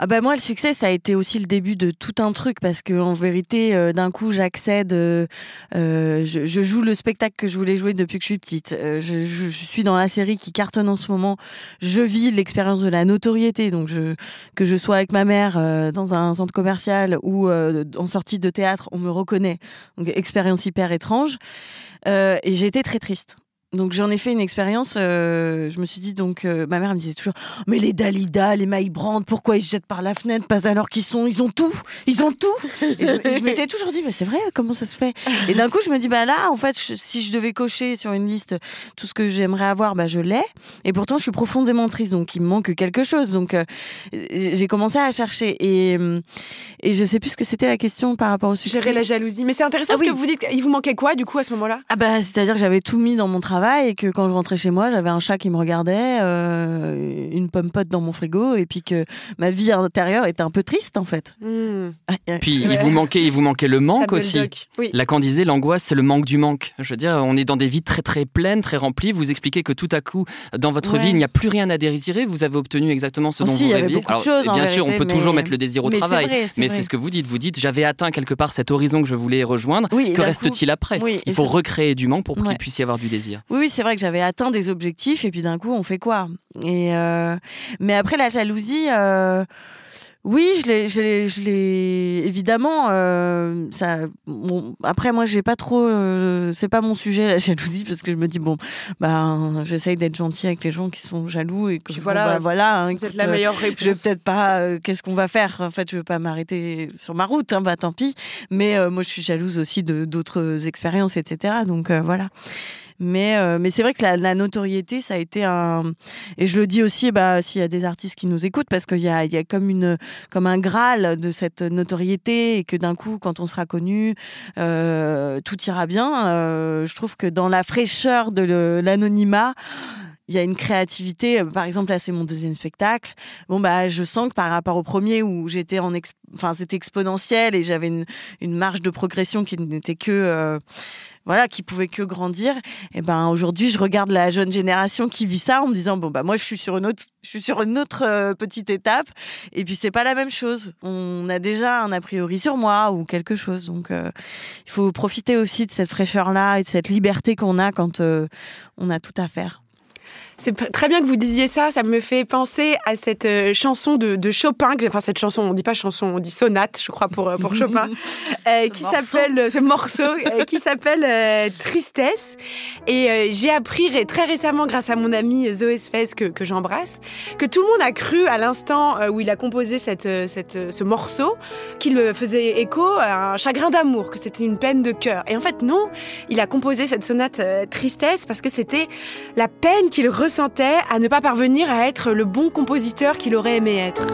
Ah bah moi le succès ça a été aussi le début de tout un truc parce que en vérité euh, d'un coup j'accède, euh, euh, je, je, joue le spectacle que je voulais jouer depuis que je suis petite. Je, je, je, suis dans la série qui cartonne en ce moment. Je vis l'expérience de la notoriété donc que je sois avec ma mère dans un centre commercial ou en sortie de théâtre on me reconnaît donc expérience hyper étrange et été très triste donc j'en ai fait une expérience. Euh, je me suis dit donc euh, ma mère me disait toujours mais les Dalida, les Mike Brand, pourquoi ils se jettent par la fenêtre Pas alors qu'ils sont, ils ont tout, ils ont tout. Et je, m'étais toujours dit mais c'est vrai, comment ça se fait? Et d'un coup je me dis bah là en fait si je devais cocher sur une liste tout ce que j'aimerais avoir, bah je l'ai. Et pourtant je suis profondément triste donc il me manque quelque chose. Donc euh, j'ai commencé à chercher et et je sais plus ce que c'était la question par rapport au sujet. Gérer la jalousie. Mais c'est intéressant ah, ce que vous dites. Il vous manquait quoi du coup à ce moment-là? Ah bah c'est-à-dire que j'avais tout mis dans mon travail et que quand je rentrais chez moi, j'avais un chat qui me regardait, euh, une pomme pote dans mon frigo et puis que ma vie intérieure était un peu triste en fait. Hmm. Puis il vous manquait, il vous manquait le manque aussi. Oui. Lacan disait l'angoisse c'est le manque du manque. Je veux dire, on est dans des vies très très pleines, très remplies. Vous expliquez que tout à coup dans votre vie il n'y a plus rien à désirer. Vous avez obtenu exactement ce dont vous rêviez. bien sûr, on peut toujours mettre le désir au travail, mais c'est ce que vous dites. Vous dites j'avais atteint quelque part cet horizon que je voulais rejoindre. que reste-t-il après? Il faut recréer du manque pour qu'il puisse y avoir du désir. Oui, c'est vrai que j'avais atteint des objectifs et puis d'un coup, on fait quoi? Et euh, mais après la jalousie. Euh, oui, je l'ai, évidemment. Euh, ça, après, moi, j'ai pas trop. c'est pas mon sujet la jalousie parce que je me dis bon, ben, j'essaye d'être gentil avec les gens qui sont jaloux et que voilà, bah, voilà. Hein, c'est peut-être la meilleure réponse. Je vais peut-être pas. Qu'est-ce qu'on va faire? En fait, je veux pas m'arrêter sur ma route. Hein, bah tant pis. Mais moi, je suis jalouse aussi de d'autres expériences, etc. Donc voilà. Mais, euh, mais c'est vrai que la, la, notoriété, ça a été un. Et je le dis aussi, bah, s'il y a des artistes qui nous écoutent, parce qu'il y a, y a comme, une, comme un graal de cette notoriété et que d'un coup, quand on sera connu, euh, tout ira bien. Euh, je trouve que dans la fraîcheur de l'anonymat, il y a une créativité. Par exemple, là, c'est mon deuxième spectacle. Bon, bah, je sens que par rapport au premier où j'étais en, enfin, c'était exponentiel et j'avais une, une marge de progression qui n'était que, euh, voilà, qui pouvait que grandir. Et ben aujourd'hui, je regarde la jeune génération qui vit ça en me disant bon bah moi je suis sur une autre, je suis sur une autre euh, petite étape. Et puis c'est pas la même chose. On a déjà un a priori sur moi ou quelque chose. Donc euh, il faut profiter aussi de cette fraîcheur là et de cette liberté qu'on a quand euh, on a tout à faire. C'est très bien que vous disiez ça. Ça me fait penser à cette euh, chanson de, de Chopin. Enfin, cette chanson, on dit pas chanson, on dit sonate, je crois, pour, euh, pour Chopin, euh, qui s'appelle ce morceau, qui s'appelle Tristesse. Et j'ai appris très récemment, grâce à mon ami Zoé Sfez, que, que j'embrasse, que tout le monde a cru à l'instant où il a composé cette, cette, ce morceau qu'il faisait écho à un chagrin d'amour, que c'était une peine de cœur. Et en fait, non, il a composé cette sonate Tristesse parce que c'était la peine qu'il ressentait à ne pas parvenir à être le bon compositeur qu'il aurait aimé être.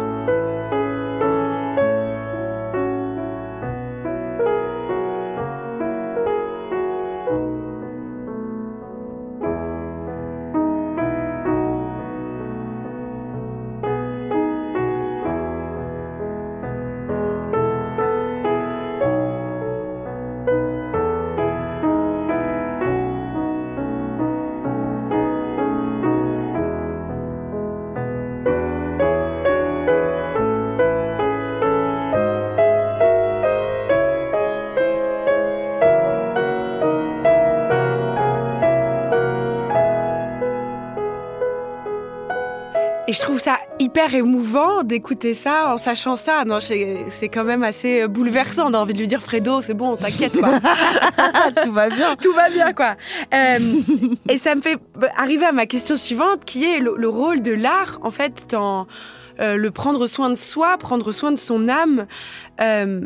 Je trouve ça hyper émouvant d'écouter ça en sachant ça. Non, c'est quand même assez bouleversant. On a envie de lui dire Fredo, c'est bon, t'inquiète quoi. Tout va bien. Tout va bien quoi. Euh, et ça me fait arriver à ma question suivante qui est le, rôle de l'art en fait dans euh, le prendre soin de soi, prendre soin de son âme. Euh,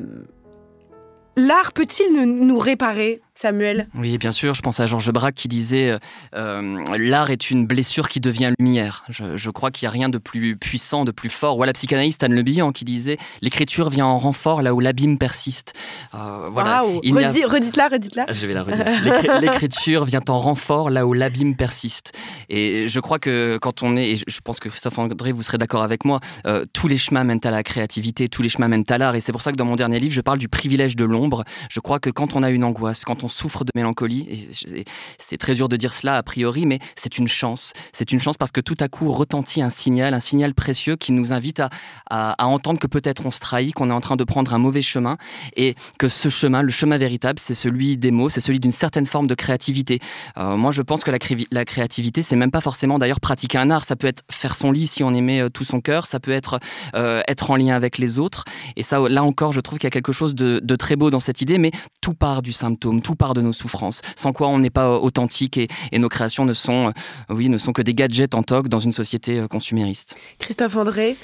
l'art peut-il nous réparer? Samuel Oui, bien sûr. Je pense à Georges Braque qui disait euh, euh, L'art est une blessure qui devient lumière. Je, crois qu'il n'y a rien de plus puissant, de plus fort. Ou à la psychanalyste Anne Le Bihan qui disait L'écriture vient en renfort là où l'abîme persiste. Euh, voilà. Redites-la, redites-la. Je vais la redire. L'écriture vient en renfort là où l'abîme persiste. Et je crois que quand on est, et je pense que Christophe André, vous serez d'accord avec moi, euh, tous les chemins mènent à la créativité, tous les chemins mènent à l'art. Et c'est pour ça que dans mon dernier livre, je parle du privilège de l'ombre. Je crois que quand on a une angoisse, quand on souffre de mélancolie, et c'est très dur de dire cela a priori, mais c'est une chance. C'est une chance parce que tout à coup retentit un signal, un signal précieux qui nous invite à, à, entendre que peut-être on se trahit, qu'on est en train de prendre un mauvais chemin, et que ce chemin, le chemin véritable, c'est celui des mots, c'est celui d'une certaine forme de créativité. Euh, moi, je pense que la, la créativité, c'est même pas forcément d'ailleurs pratiquer un art. Ça peut être faire son lit si on aimait euh, tout son cœur, ça peut être euh, être en lien avec les autres. Et ça, là encore, je trouve qu'il y a quelque chose de, de très beau dans cette idée, mais tout part du symptôme, tout part de nos souffrances, sans quoi on n'est pas euh, authentique et, nos créations ne sont, euh, oui, ne sont que des gadgets en toque dans une société euh, consumériste. Christophe André?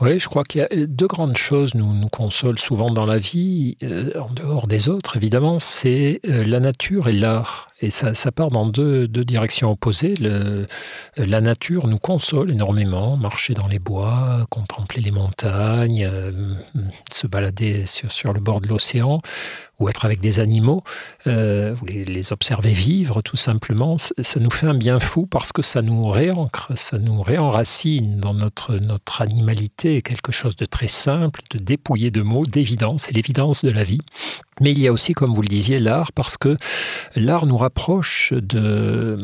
Oui, je crois qu'il y a deux grandes choses nous nous consolent souvent dans la vie, en dehors des autres évidemment, c'est la nature et l'art. Et ça, part dans deux, deux directions opposées. Le, la nature nous console énormément, marcher dans les bois, contempler les montagnes, se balader sur, sur le bord de l'océan ou être avec des animaux, euh, ou les, observer vivre tout simplement, ça nous fait un bien fou parce que ça nous réancre, ça nous réenracine dans notre, notre animalité, quelque chose de très simple, de dépouillé de mots, d'évidence, c'est l'évidence de la vie. Mais il y a aussi, comme vous le disiez, l'art, parce que l'art nous rapproche de...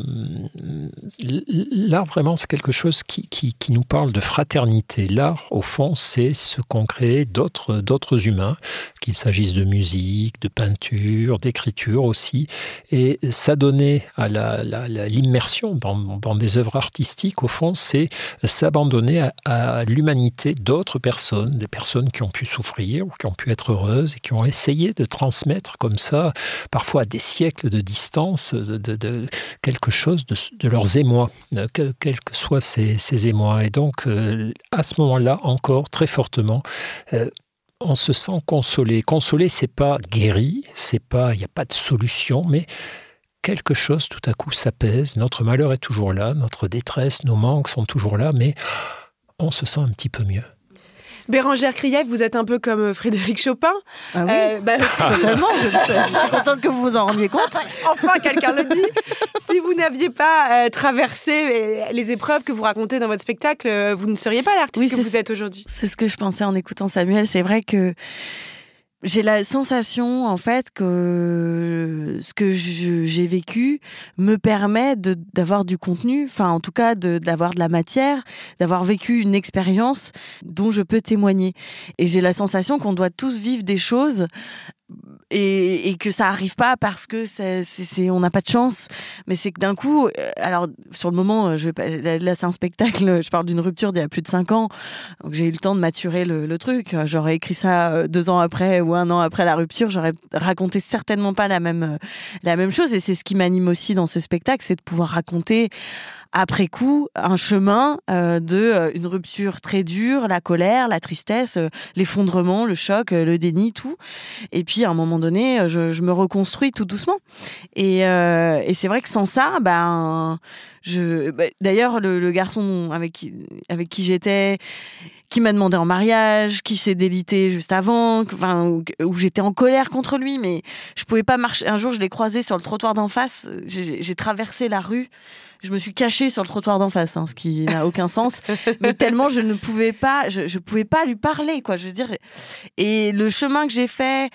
L'art, vraiment, c'est quelque chose qui, qui, nous parle de fraternité. L'art, au fond, c'est ce qu'ont créé d'autres, d'autres humains, qu'il s'agisse de musique, de peinture, d'écriture aussi, et s'adonner à la, l'immersion dans, dans, des œuvres artistiques, au fond, c'est s'abandonner à, à l'humanité d'autres personnes, des personnes qui ont pu souffrir ou qui ont pu être heureuses et qui ont essayé de transmettre comme ça, parfois à des siècles de distance, de, quelque chose de, leurs émois, euh, quels que soient ces, émois. Et donc, euh, à ce moment-là, encore très fortement, euh, on se sent consolé. Consolé, c'est pas guéri, c'est pas, il n'y a pas de solution, mais quelque chose tout à coup s'apaise. Notre malheur est toujours là, notre détresse, nos manques sont toujours là, mais on se sent un petit peu mieux. Bérangère Krief, vous êtes un peu comme euh, Frédéric Chopin. Ah oui, euh, bah, totalement. Je, suis contente que vous vous en rendiez compte. enfin, quelqu'un le dit. si vous n'aviez pas euh, traversé les épreuves que vous racontez dans votre spectacle, vous ne seriez pas l'artiste que vous êtes aujourd'hui. C'est ce que je pensais en écoutant Samuel. C'est vrai que j'ai la sensation en fait que ce que j'ai vécu me permet d'avoir du contenu, enfin en tout cas d'avoir de, de, la matière, d'avoir vécu une expérience dont je peux témoigner. Et j'ai la sensation qu'on doit tous vivre des choses et, que ça arrive pas parce que c'est, on n'a pas de chance, mais c'est que d'un coup, euh, alors sur le moment, euh, je vais pas, là c'est un spectacle, je parle d'une rupture d'il y a plus de cinq ans, donc j'ai eu le temps de maturer le, truc. J'aurais écrit ça euh, deux ans après ou un an après la rupture, j'aurais raconté certainement pas la même la même chose, et c'est ce qui m'anime aussi dans ce spectacle, c'est de pouvoir raconter après coup un chemin euh, de euh, une rupture très dure, la colère, la tristesse, euh, l'effondrement, le choc, le déni, tout. Et puis à un moment donné, je, me reconstruis tout doucement. Et, c'est vrai que sans ça, ben. Bah, d'ailleurs, le, garçon avec qui, j'étais qui m'a demandé en mariage, qui s'est délité juste avant, où, où j'étais en colère contre lui, mais je pouvais pas marcher. Un jour, je l'ai croisé sur le trottoir d'en face. J'ai traversé la rue je me suis cachée sur le trottoir d'en face, hein, ce qui n'a aucun sens. Mais tellement je ne pouvais pas, je, pouvais pas lui parler, quoi. Je veux dire, et le chemin que j'ai fait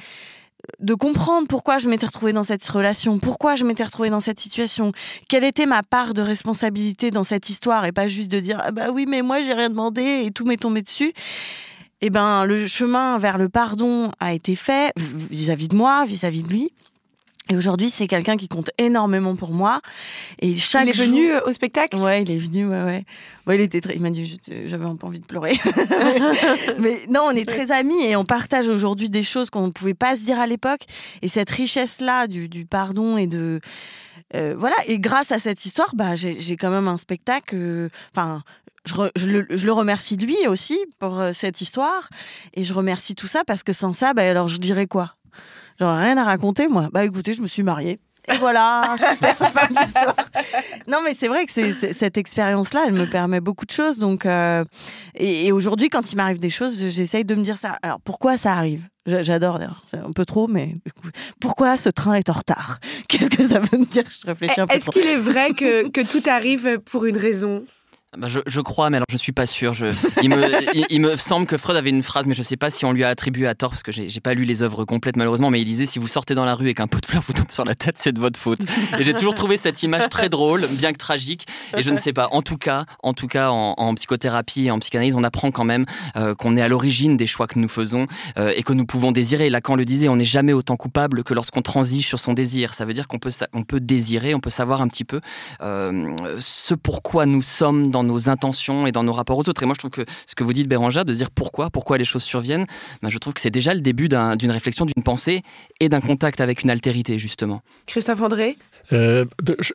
de comprendre pourquoi je m'étais retrouvée dans cette relation, pourquoi je m'étais retrouvée dans cette situation, quelle était ma part de responsabilité dans cette histoire et pas juste de dire ah bah oui mais moi j'ai rien demandé et tout m'est tombé dessus. Eh ben le chemin vers le pardon a été fait vis-à-vis de moi, vis à -vis de lui. Et aujourd'hui, c'est quelqu'un qui compte énormément pour moi. Et chaque il est venu euh, au spectacle? Ouais, il est venu, ouais, ouais. Ouais, il était très... Il m'a dit, j'avais un peu envie de pleurer. Mais non, on est très amis et on partage aujourd'hui des choses qu'on ne pouvait pas se dire à l'époque. Et cette richesse-là du, du pardon et de... euh, voilà, et grâce à cette histoire, bah, j'ai quand même un spectacle... euh, Enfin... je, le, je le remercie lui aussi pour euh, cette histoire. Et je remercie tout ça parce que sans ça, bah, alors je dirais quoi? J'aurais rien à raconter, moi. Bah écoutez, je me suis mariée. Et voilà, super l'histoire. Non, mais c'est vrai que c'est, c'est- cette expérience-là, elle me permet beaucoup de choses. Donc, euh, et, et aujourd'hui, quand il m'arrive des choses, j'essaye de me dire ça. Alors, pourquoi ça arrive? J'a- J'adore, d'ailleurs. c'est un peu trop, mais pourquoi ce train est en retard? Qu'est-ce que ça veut me dire? Je réfléchis un peu. Est-ce trop. qu'il est vrai que, que tout arrive pour une raison? Bah, je, je crois, mais alors je suis pas sûr. Je, il, me, il, il me semble que Freud avait une phrase, mais je sais pas si on lui a attribué à tort, parce que j'ai pas lu les œuvres complètes malheureusement, mais il disait si vous sortez dans la rue et qu'un pot de fleurs vous tombe sur la tête, c'est de votre faute. Et j'ai toujours trouvé cette image très drôle, bien que tragique. Et je ne sais pas. En tout cas, en tout cas, en, en psychothérapie et en psychanalyse, on apprend quand même euh, qu'on est à l'origine des choix que nous faisons euh, et que nous pouvons désirer. Lacan le disait, on n'est jamais autant coupable que lorsqu'on transige sur son désir. Ça veut dire qu'on peut, on peut désirer, on peut savoir un petit peu euh, ce pourquoi nous sommes dans nos intentions et dans nos rapports aux autres. Et moi, je trouve que ce que vous dites, Bérangère, de dire pourquoi, pourquoi les choses surviennent, ben, je trouve que c'est déjà le début d'un- d'une réflexion, d'une pensée et d'un contact avec une altérité, justement. Christophe André? Euh,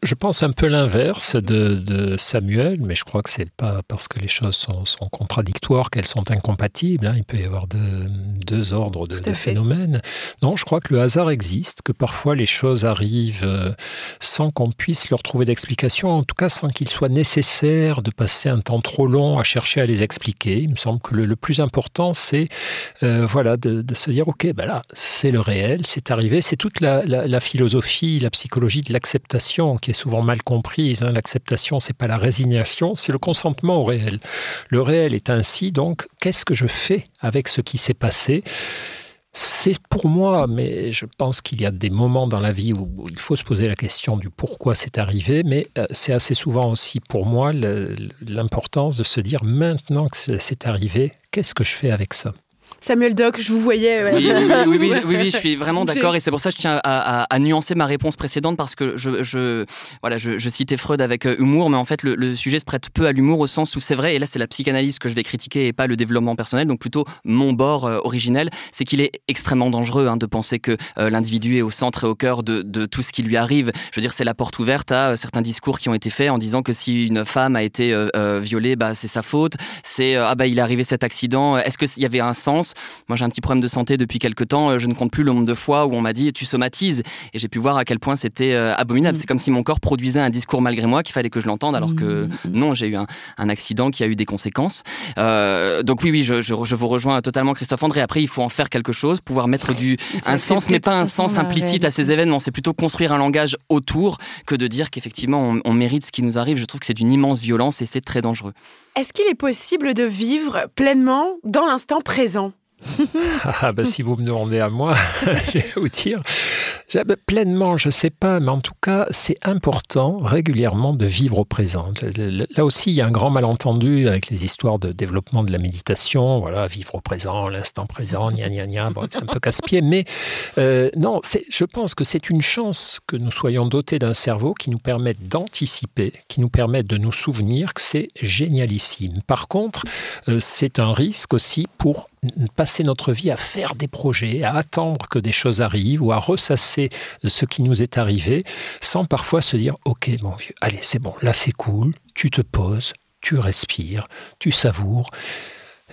je pense un peu l'inverse de, de Samuel, mais je crois que c'est pas parce que les choses sont, sont contradictoires qu'elles sont incompatibles. hein. Il peut y avoir deux, deux ordres de, phénomènes. Non, je crois que le hasard existe, que parfois les choses arrivent euh, sans qu'on puisse leur trouver d'explication, en tout cas sans qu'il soit nécessaire de passer un temps trop long à chercher à les expliquer. Il me semble que le, le plus important, c'est euh, voilà, de, de se dire, OK, ben là, c'est le réel, c'est arrivé. C'est toute la, la- la philosophie, la psychologie de l'acceptation qui est souvent mal comprise. hein. L'acceptation, c'est pas la résignation, c'est le consentement au réel. Le réel est ainsi, donc qu'est-ce que je fais avec ce qui s'est passé? C'est pour moi, mais je pense qu'il y a des moments dans la vie où il faut se poser la question du pourquoi c'est arrivé, mais euh, c'est assez souvent aussi pour moi l'importance de se dire maintenant que c'est arrivé, qu'est-ce que je fais avec ça? Samuel Doc, je vous voyais. ouais. Oui, oui, oui, oui, je suis vraiment d'accord et c'est pour ça que je tiens à, à- à nuancer ma réponse précédente parce que je, je, voilà, je, je citais Freud avec euh, humour, mais en fait le, le sujet se prête peu à l'humour au sens où c'est vrai, et là c'est la psychanalyse que je vais critiquer et pas le développement personnel, donc plutôt mon bord euh, originel, c'est qu'il est extrêmement dangereux hein, de penser que euh, l'individu est au centre et au cœur de, de tout ce qui lui arrive. Je veux dire, c'est la porte ouverte à euh, certains discours qui ont été faits en disant que si une femme a été violée, bah, c'est sa faute, c'est ah bah il est arrivé cet accident, est-ce qu'il y avait un sens Moi j'ai un petit problème de santé depuis quelques temps, euh, je ne compte plus le nombre de fois où on m'a dit tu somatises et j'ai pu voir à quel point c'était euh, abominable. Mm. C'est comme si mon corps produisait un discours malgré moi qu'il fallait que je l'entende alors que Mm. non, j'ai eu un, un accident qui a eu des conséquences. Euh, donc oui, oui, je, je, je vous rejoins totalement Christophe André. Après, il faut en faire quelque chose, pouvoir mettre du, un sens, mais pas un sens implicite à ces événements. C'est plutôt construire un langage autour que de dire qu'effectivement on, on mérite ce qui nous arrive. Je trouve que c'est d'une immense violence et c'est très dangereux. Est-ce qu'il est possible de vivre pleinement dans l'instant présent? Ah, ben, si vous me demandez à moi, je vais vous dire. Pleinement, je ne sais pas, mais en tout cas, c'est important régulièrement de vivre au présent. Là aussi, il y a un grand malentendu avec les histoires de développement de la méditation. Voilà, vivre au présent, l'instant présent, gna gna gna. Bon, c'est un peu casse-pied, mais euh, non, je pense que c'est une chance que nous soyons dotés d'un cerveau qui nous permette d'anticiper, qui nous permette de nous souvenir que c'est génialissime. Par contre, euh, c'est un risque aussi pour passer notre vie à faire des projets, à attendre que des choses arrivent ou à ressasser ce qui nous est arrivé sans parfois se dire Ok, mon vieux, allez, c'est bon, là c'est cool, tu te poses, tu respires, tu savoures.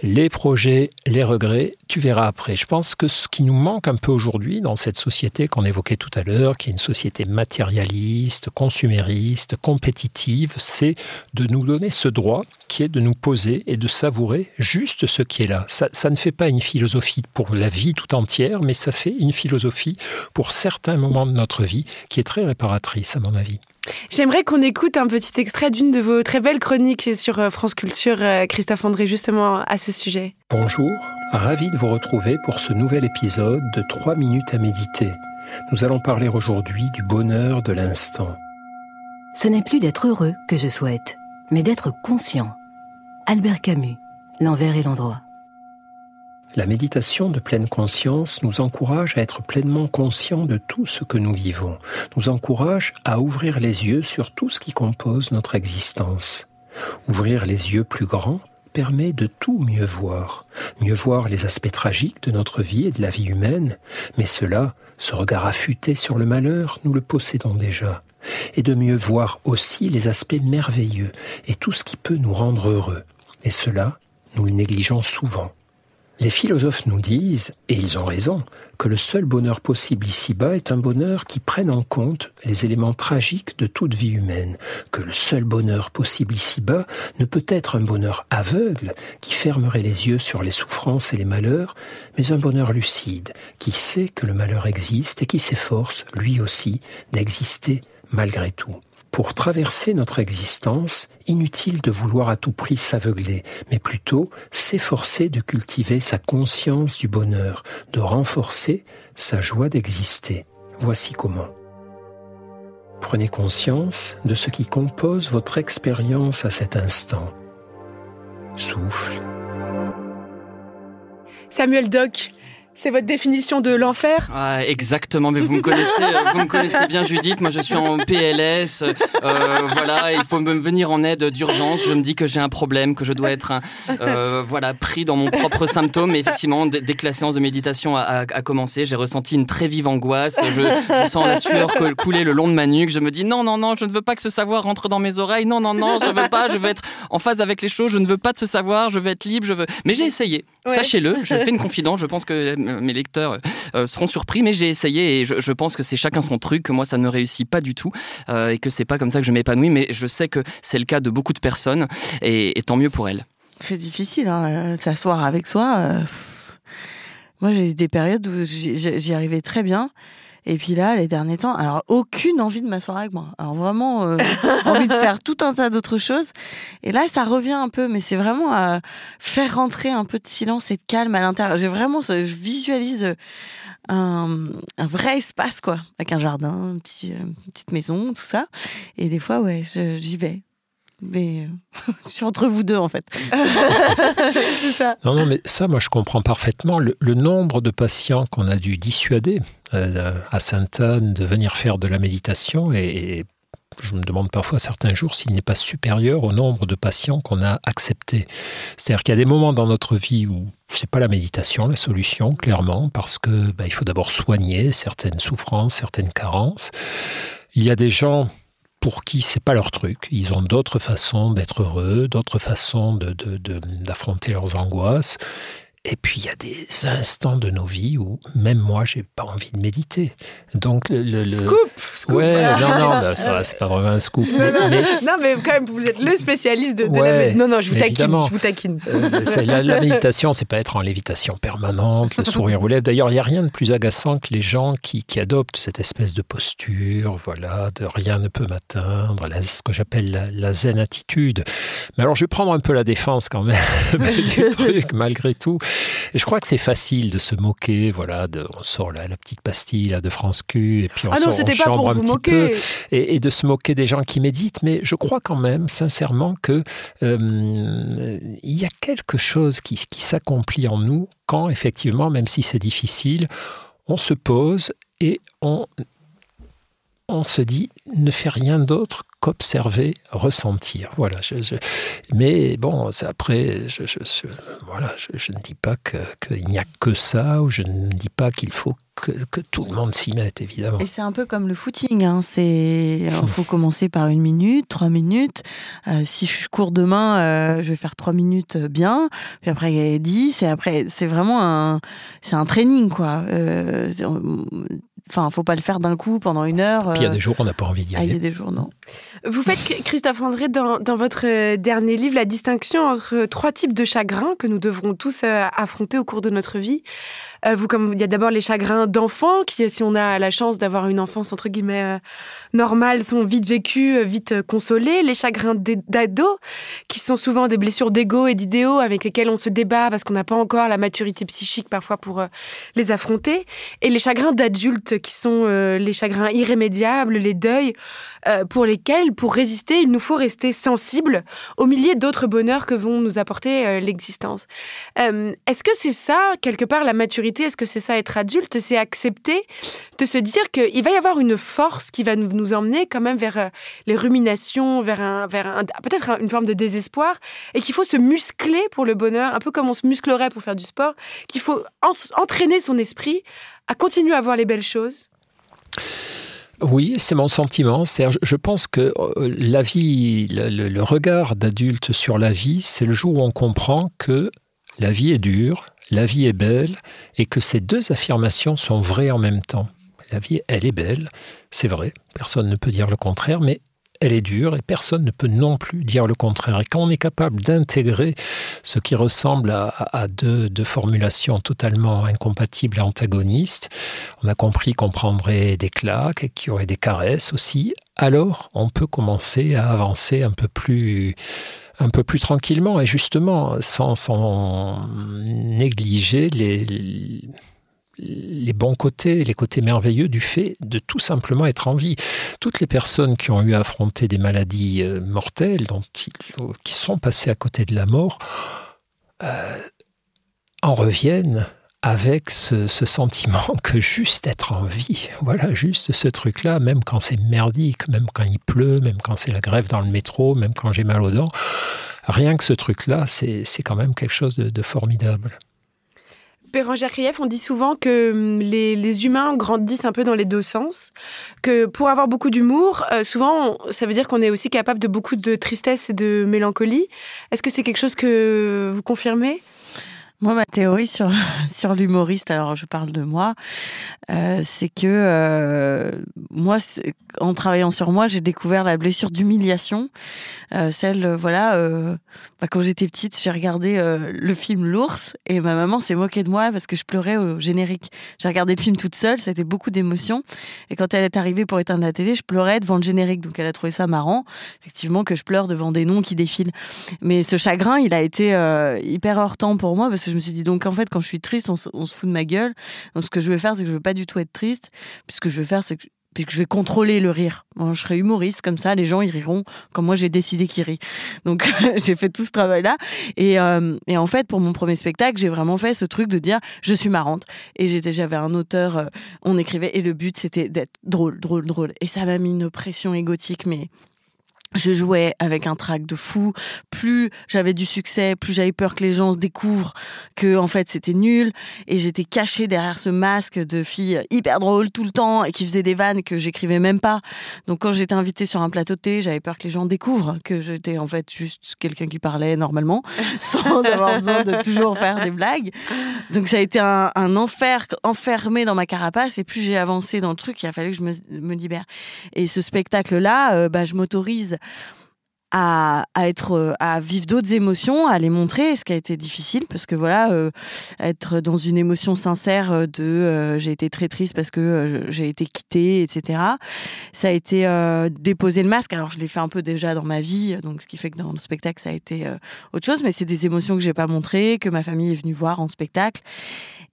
Les projets, les regrets, tu verras après. Je pense que ce qui nous manque un peu aujourd'hui dans cette société qu'on évoquait tout à l'heure, qui est une société matérialiste, consumériste, compétitive, c'est de nous donner ce droit qui est de nous poser et de savourer juste ce qui est là. Ça, ça ne fait pas une philosophie pour la vie tout entière, mais ça fait une philosophie pour certains moments de notre vie qui est très réparatrice à mon avis. J'aimerais qu'on écoute un petit extrait d'une de vos très belles chroniques sur euh, France Culture, euh, Christophe André, justement à ce sujet. Bonjour, ravi de vous retrouver pour ce nouvel épisode de 3 minutes à méditer. Nous allons parler aujourd'hui du bonheur de l'instant. Ce n'est plus d'être heureux que je souhaite, mais d'être conscient. Albert Camus, l'envers et l'endroit. La méditation de pleine conscience nous encourage à être pleinement conscients de tout ce que nous vivons, nous encourage à ouvrir les yeux sur tout ce qui compose notre existence. Ouvrir les yeux plus grands permet de tout mieux voir, mieux voir les aspects tragiques de notre vie et de la vie humaine, mais cela, ce regard affûté sur le malheur, nous le possédons déjà, et de mieux voir aussi les aspects merveilleux et tout ce qui peut nous rendre heureux, et cela, nous le négligeons souvent. Les philosophes nous disent, et ils ont raison, que le seul bonheur possible ici-bas est un bonheur qui prenne en compte les éléments tragiques de toute vie humaine, que le seul bonheur possible ici-bas ne peut être un bonheur aveugle qui fermerait les yeux sur les souffrances et les malheurs, mais un bonheur lucide qui sait que le malheur existe et qui s'efforce, lui aussi, d'exister malgré tout. Pour traverser notre existence, inutile de vouloir à tout prix s'aveugler, mais plutôt s'efforcer de cultiver sa conscience du bonheur, de renforcer sa joie d'exister. Voici comment. Prenez conscience de ce qui compose votre expérience à cet instant. Souffle. Samuel Doc, c'est votre définition de l'enfer? Ah, Exactement, mais vous me connaissez, euh, vous me connaissez bien Judith. Moi, je suis en PLS. Euh, voilà, il faut me venir en aide d'urgence. Je me dis que j'ai un problème, que je dois être euh, voilà pris dans mon propre symptôme. Et effectivement, dès que la séance de méditation a, commencé, j'ai ressenti une très vive angoisse. Je, je, sens la sueur couler le long de ma nuque. Je me dis non, non, non, je ne veux pas que ce savoir rentre dans mes oreilles. Non, non, non, je veux pas. Je veux être en phase avec les choses. Je ne veux pas de ce savoir. Je veux être libre. Je veux. Mais j'ai essayé. Sachez-le. Je fais une confidence. Je pense que mes lecteurs euh, seront surpris, mais j'ai essayé et je, pense que c'est chacun son truc, que moi ça ne réussit pas du tout euh, et que c'est pas comme ça que je m'épanouis, mais je sais que c'est le cas de beaucoup de personnes et, tant mieux pour elles. C'est difficile, hein, euh, s'asseoir avec soi. Moi j'ai des périodes où j'y arrivais très bien. Et puis là, les derniers temps, alors aucune envie de m'asseoir avec moi. Alors vraiment, euh, envie de faire tout un tas d'autres choses. Et là, ça revient un peu, mais c'est vraiment à faire rentrer un peu de silence et de calme à l'intérieur. J'ai vraiment, je visualise un, un, vrai espace, quoi, avec un jardin, une petite maison, tout ça. Et des fois, ouais, j'y vais mais euh, je suis entre vous deux en fait. c'est ça. Non, non, mais ça, moi, je comprends parfaitement le, nombre de patients qu'on a dû dissuader euh, à Sainte-Anne de venir faire de la méditation et, je me demande parfois certains jours s'il n'est pas supérieur au nombre de patients qu'on a acceptés. C'est-à-dire qu'il y a des moments dans notre vie où c'est pas la méditation la solution, clairement, parce que bah, il faut d'abord soigner certaines souffrances, certaines carences. Il y a des gens pour qui c'est pas leur truc. Ils ont d'autres façons d'être heureux, d'autres façons d'affronter leurs angoisses. Et puis il y a des instants de nos vies où même moi j'ai pas envie de méditer. Donc le, scoop, scoop ouais, non non, bah, ça c'est pas vraiment un scoop. non, mais... quand même vous êtes le spécialiste de, la méditation. Non non, je vous taquine, je vous taquine. Euh, la, la, méditation, c'est pas être en lévitation permanente, le sourire aux lèvres. D'ailleurs, il y a rien de plus agaçant que les gens qui, qui, adoptent cette espèce de posture, voilà, de rien ne peut m'atteindre, ce que j'appelle la, zen attitude. Mais alors je vais prendre un peu la défense quand même du truc malgré tout. Et je crois que c'est facile de se moquer, voilà, de, on sort la, la petite pastille là, de France Q, et puis on, ah non, c'était pas pour un vous petit moquer. peu, et, de se moquer des gens qui méditent, mais je crois quand même, sincèrement, que euh, il y a quelque chose qui, qui s'accomplit en nous quand, effectivement, même si c'est difficile, on se pose et on on se dit ne fait rien d'autre qu'observer, ressentir. Voilà. mais bon, après, je, voilà, je, ne dis pas qu'il n'y a que ça, ou je ne dis pas qu'il faut que, tout le monde s'y mette, évidemment. Et c'est un peu comme le footing. Hein. C'est, il faut commencer par une minute, trois minutes. Euh, si je cours demain, euh, je vais faire trois minutes bien. Puis après dix. Et après, c'est vraiment un, c'est un training, quoi. Euh, Enfin, faut pas le faire d'un coup pendant une heure. Puis il y a des jours où on n'a pas envie d'y aller. Ah, il y a des jours, non. Vous faites, Christophe André, dans, dans, votre euh, dernier livre, la distinction entre trois types de chagrins que nous devrons tous euh, affronter au cours de notre vie. Euh, vous, comme il y a d'abord les chagrins d'enfants, qui, si on a la chance d'avoir une enfance entre guillemets normale, sont vite vécus, vite consolés. Les chagrins d'ados, qui sont souvent des blessures d'ego et d'idéaux avec lesquels on se débat parce qu'on n'a pas encore la maturité psychique parfois pour les affronter. Et les chagrins d'adultes, qui sont les chagrins irrémédiables, les deuils, pour lesquels pour résister, il nous faut rester sensible aux milliers d'autres bonheurs que vont nous apporter euh, l'existence. Euh, est-ce que c'est ça, quelque part, la maturité? Est-ce que c'est ça être adulte? C'est accepter de se dire qu'il va y avoir une force qui va nous emmener quand même vers euh, les ruminations, vers, un, vers un, peut-être une forme de désespoir, et qu'il faut se muscler pour le bonheur, un peu comme on se musclerait pour faire du sport, qu'il faut entraîner son esprit à continuer à voir les belles choses? Oui, c'est mon sentiment. Je pense que euh, la vie, le, regard d'adulte sur la vie, c'est le jour où on comprend que la vie est dure, la vie est belle, et que ces deux affirmations sont vraies en même temps. La vie, elle est belle, c'est vrai, personne ne peut dire le contraire, mais elle est dure et personne ne peut non plus dire le contraire. Et quand on est capable d'intégrer ce qui ressemble à, deux, formulations totalement incompatibles et antagonistes, on a compris qu'on prendrait des claques et qu'il y aurait des caresses aussi, alors on peut commencer à avancer un peu plus un peu plus tranquillement et justement sans, négliger les bons côtés, les côtés merveilleux du fait de tout simplement être en vie. Toutes les personnes qui ont eu à affronter des maladies euh, mortelles, qui sont passées à côté de la mort, euh, en reviennent avec ce, sentiment que juste être en vie, voilà, juste ce truc-là, même quand c'est merdique, même quand il pleut, même quand c'est la grève dans le métro, même quand j'ai mal aux dents, rien que ce truc-là, c'est quand même quelque chose de formidable. Bérangère Krief, on dit souvent que hum, les, humains grandissent un peu dans les deux sens, que pour avoir beaucoup d'humour, euh, souvent, ça veut dire qu'on est aussi capable de beaucoup de tristesse et de mélancolie. Est-ce que c'est quelque chose que vous confirmez? Moi, ma théorie sur, sur l'humoriste, alors je parle de moi, euh, c'est que euh, moi, en travaillant sur moi, j'ai découvert la blessure d'humiliation. Euh, celle, voilà, bah, quand j'étais petite, j'ai regardé le film L'ours et ma maman s'est moquée de moi parce que je pleurais au générique. J'ai regardé le film toute seule, ça a été beaucoup d'émotions. Et quand elle est arrivée pour éteindre la télé, je pleurais devant le générique. Donc elle a trouvé ça marrant, effectivement, que je pleure devant des noms qui défilent. Mais ce chagrin, il a été hyper hors temps pour moi parce que je me suis dit, donc en fait, quand je suis triste, on, se fout de ma gueule. Donc ce que je vais faire, c'est que je veux pas du tout être triste. Puis je vais faire, c'est que puisque je vais contrôler le rire. je serai humoriste, comme ça, les gens ils riront comme moi j'ai décidé qu'ils rient. Donc j'ai fait tout ce travail-là. Et, euh, et, en fait, pour mon premier spectacle, j'ai vraiment fait ce truc de dire je suis marrante. Et j'étais, j'avais un auteur, euh, on écrivait, et le but c'était d'être drôle, drôle, drôle. Et ça m'a mis une pression égotique, mais je jouais avec un trac de fou. Plus j'avais du succès, plus j'avais peur que les gens découvrent que en fait c'était nul. Et j'étais cachée derrière ce masque de fille hyper drôle tout le temps et qui faisait des vannes que j'écrivais même pas. Donc quand j'étais invitée sur un plateau de thé, j'avais peur que les gens découvrent que j'étais en fait juste quelqu'un qui parlait normalement, sans avoir besoin de toujours faire des blagues. Donc ça a été un, enfer enfermé dans ma carapace. Et plus j'ai avancé dans le truc, il a fallu que je me, libère. Et ce spectacle-là, euh, bah, je m'autorise à, être euh, à vivre d'autres émotions à les montrer ce qui a été difficile parce que voilà euh, être dans une émotion sincère euh, de j'ai été très triste parce que j'ai été quittée etc ça a été déposer le masque. Alors je l'ai fait un peu déjà dans ma vie donc ce qui fait que dans le spectacle ça a été autre chose mais c'est des émotions que j'ai pas montrées que ma famille est venue voir en spectacle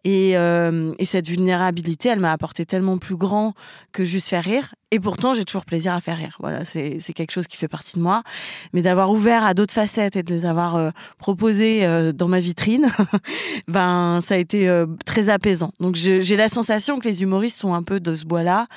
et, et cette vulnérabilité elle m'a apporté tellement plus grand que juste faire rire et pourtant, j'ai toujours plaisir à faire rire. Voilà, c'est quelque chose qui fait partie de moi. Mais d'avoir ouvert à d'autres facettes et de les avoir euh, proposées euh, dans ma vitrine, ben, ça a été euh, très apaisant. Donc, j'ai la sensation que les humoristes sont un peu de ce bois-là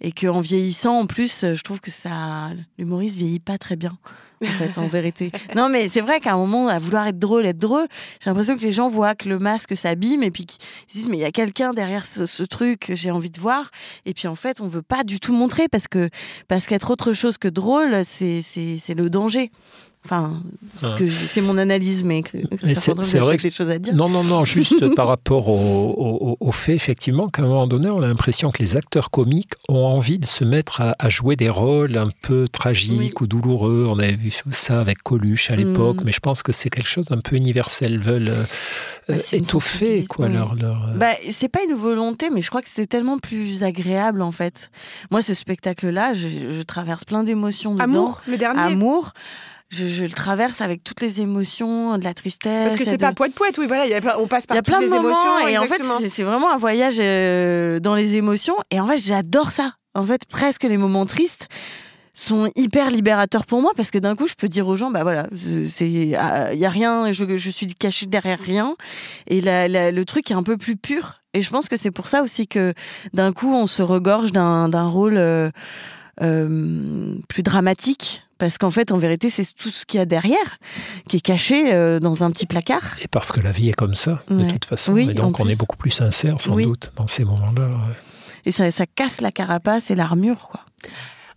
et qu'en vieillissant, en plus, je trouve que ça, l'humoriste vieillit pas très bien en fait, en vérité. Non, mais c'est vrai qu'à un moment, à vouloir être drôle, être drôle, j'ai l'impression que les gens voient que le masque s'abîme et puis qu'ils disent, mais il y a quelqu'un derrière ce, truc que j'ai envie de voir. Et puis en fait, on veut pas du tout montrer parce que parce qu'être autre chose que drôle, c'est le danger. Enfin, c'est mon analyse, mais, c'est vrai que des choses à dire. Non, non, non, juste par rapport au, fait, effectivement, qu'à un moment donné, on a l'impression que les acteurs comiques ont envie de se mettre à, jouer des rôles un peu tragiques ou douloureux. On avait vu ça avec Coluche à l'époque, mm. mais je pense que c'est quelque chose d'un peu universel. Ils veulent euh, bah, euh, étoffer, quoi, leur. leur euh, bah, c'est pas une volonté, mais je crois que c'est tellement plus agréable, en fait. Moi, ce spectacle-là, je, je traverse plein d'émotions dedans. Amour, le dernier? Amour je, le traverse avec toutes les émotions, de la tristesse. Parce que c'est pas poète poète, oui, voilà, y a on passe par y a plein de moments, et en fait, c'est vraiment un voyage euh, dans les émotions. Et en fait, j'adore ça. En fait, presque les moments tristes sont hyper libérateurs pour moi parce que d'un coup, je peux dire aux gens, bah voilà, c'est, il ah, y a rien, je, je suis caché derrière rien, et le truc est un peu plus pur. Et je pense que c'est pour ça aussi que d'un coup, on se regorge d'un rôle euh, euh, plus dramatique. Parce qu'en fait, en vérité, c'est tout ce qu'il y a derrière qui est caché euh, dans un petit placard. Et parce que la vie est comme ça, de toute façon. et donc, on est beaucoup plus sincère, sans doute, dans ces moments-là. Et ça, ça casse la carapace et l'armure, quoi.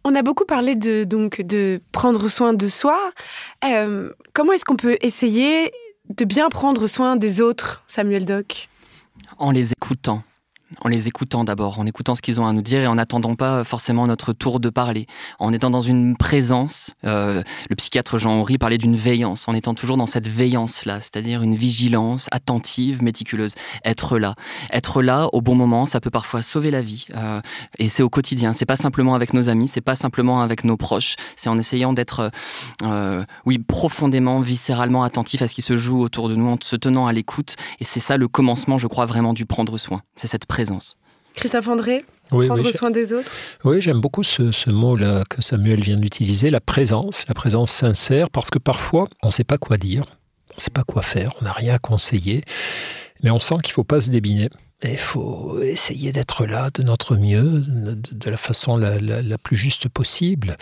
On a beaucoup parlé de, donc, de prendre soin de soi. Euh, comment est-ce qu'on peut essayer de bien prendre soin des autres, Samuel Doc? En les écoutant en les écoutant d'abord, en écoutant ce qu'ils ont à nous dire et en n'attendant pas forcément notre tour de parler, en étant dans une présence. Euh, le psychiatre Jean Horry parlait d'une veillance, en étant toujours dans cette veillance-là, c'est-à-dire une vigilance attentive, méticuleuse. Être là, être là au bon moment, ça peut parfois sauver la vie. Euh, et c'est au quotidien. C'est pas simplement avec nos amis, c'est pas simplement avec nos proches. C'est en essayant d'être, euh, oui, profondément, viscéralement attentif à ce qui se joue autour de nous, en se tenant à l'écoute. Et c'est ça le commencement, je crois, vraiment du prendre soin. C'est cette présence Christophe André prendre soin des autres Oui, j'aime beaucoup ce, mot-là que Samuel vient d'utiliser, la présence, la présence sincère, parce que parfois, on ne sait pas quoi dire, on ne sait pas quoi faire, on n'a rien à conseiller, mais on sent qu'il ne faut pas se débiner. Il faut essayer d'être là de notre mieux, de, la façon la plus juste possible.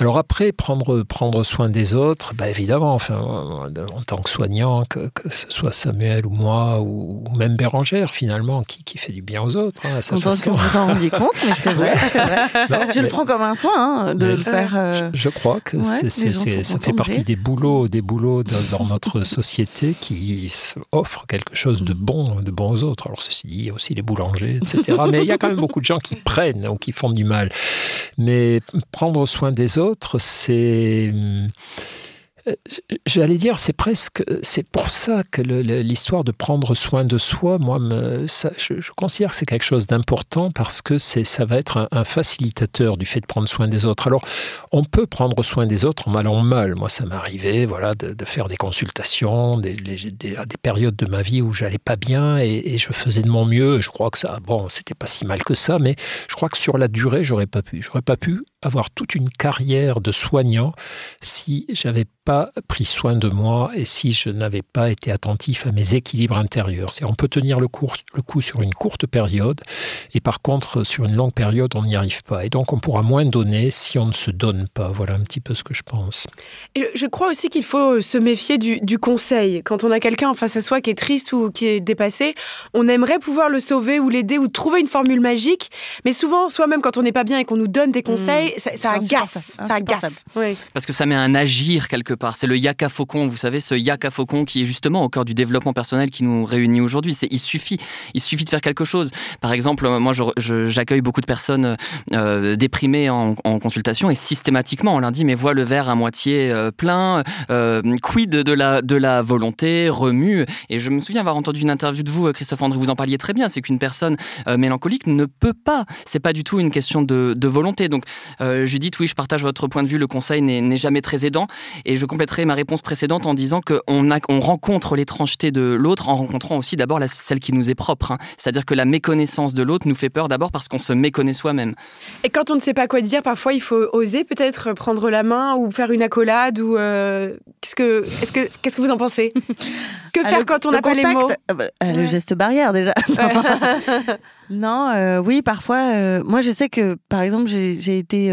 Alors après, prendre, prendre soin des autres, bah évidemment, enfin, en tant que soignant, que, ce soit Samuel ou moi, ou, même Bérangère, finalement, qui, qui, fait du bien aux autres. Hein, à sa façon. que vous en rendiez compte, mais c'est vrai. vrai. je le prends comme un soin hein, de le faire. Euh, je, crois que ça fait partie des boulots, des boulots dans, notre société qui offrent quelque chose de bon, de bon aux autres. Alors ceci dit, il y a aussi les boulangers, etc. mais il y a quand même beaucoup de gens qui prennent ou qui font du mal. Mais prendre soin des autres, c'est euh, J'allais dire, c'est presque, c'est pour ça que l'histoire de prendre soin de soi, moi, je, considère que c'est quelque chose d'important parce que ça va être un, facilitateur du fait de prendre soin des autres. Alors, on peut prendre soin des autres en en mal. Moi, ça m'arrivait, voilà, de, faire des consultations, des, à des périodes de ma vie où j'allais pas bien et, je faisais de mon mieux. Je crois que ça, bon, c'était pas si mal que ça, mais je crois que sur la durée, j'aurais pas pu. J'aurais pas pu avoir toute une carrière de soignant si j'avais pas pris soin de moi et si je n'avais pas été attentif à mes équilibres intérieurs. On peut tenir le, coup sur une courte période et par contre sur une longue période on n'y arrive pas et donc on pourra moins donner si on ne se donne pas. Voilà un petit peu ce que je pense. Je crois aussi qu'il faut se méfier du, conseil. Quand on a quelqu'un en face à soi qui est triste ou qui est dépassé, on aimerait pouvoir le sauver ou l'aider ou trouver une formule magique, mais souvent soi-même quand on n'est pas bien et qu'on nous donne des mmh. Ça, agace, ça agace. Parce que ça met un agir quelque part. C'est le yaka faucon, vous savez, ce yaka faucon qui est justement au cœur du développement personnel qui nous réunit aujourd'hui. C'est il suffit, il suffit de faire quelque chose. Par exemple, moi, j'accueille beaucoup de personnes euh, déprimées en, consultation et systématiquement, on leur dit mais vois le verre à moitié euh, plein, euh, quid de la de la volonté, remue. Et je me souviens avoir entendu une interview de vous, Christophe André, vous en parliez très bien. C'est qu'une personne mélancolique ne peut pas. C'est pas du tout une question de, de volonté. Donc Judith, oui, je partage votre point de vue. Le conseil n'est jamais très aidant. Et je compléterai ma réponse précédente en disant qu'on on rencontre l'étrangeté de l'autre en rencontrant aussi d'abord celle qui nous est propre. Hein. C'est-à-dire que la méconnaissance de l'autre nous fait peur d'abord parce qu'on se méconnaît soi-même. Et quand on ne sait pas quoi dire, parfois il faut oser peut-être prendre la main ou faire une accolade ou euh, qu'est-ce que que qu'est-ce que vous en pensez? Que ah, faire quand on n'a pas les mots? ah bah, euh, Le geste barrière déjà. non, euh, oui, parfois. moi, je sais que par exemple, j'ai été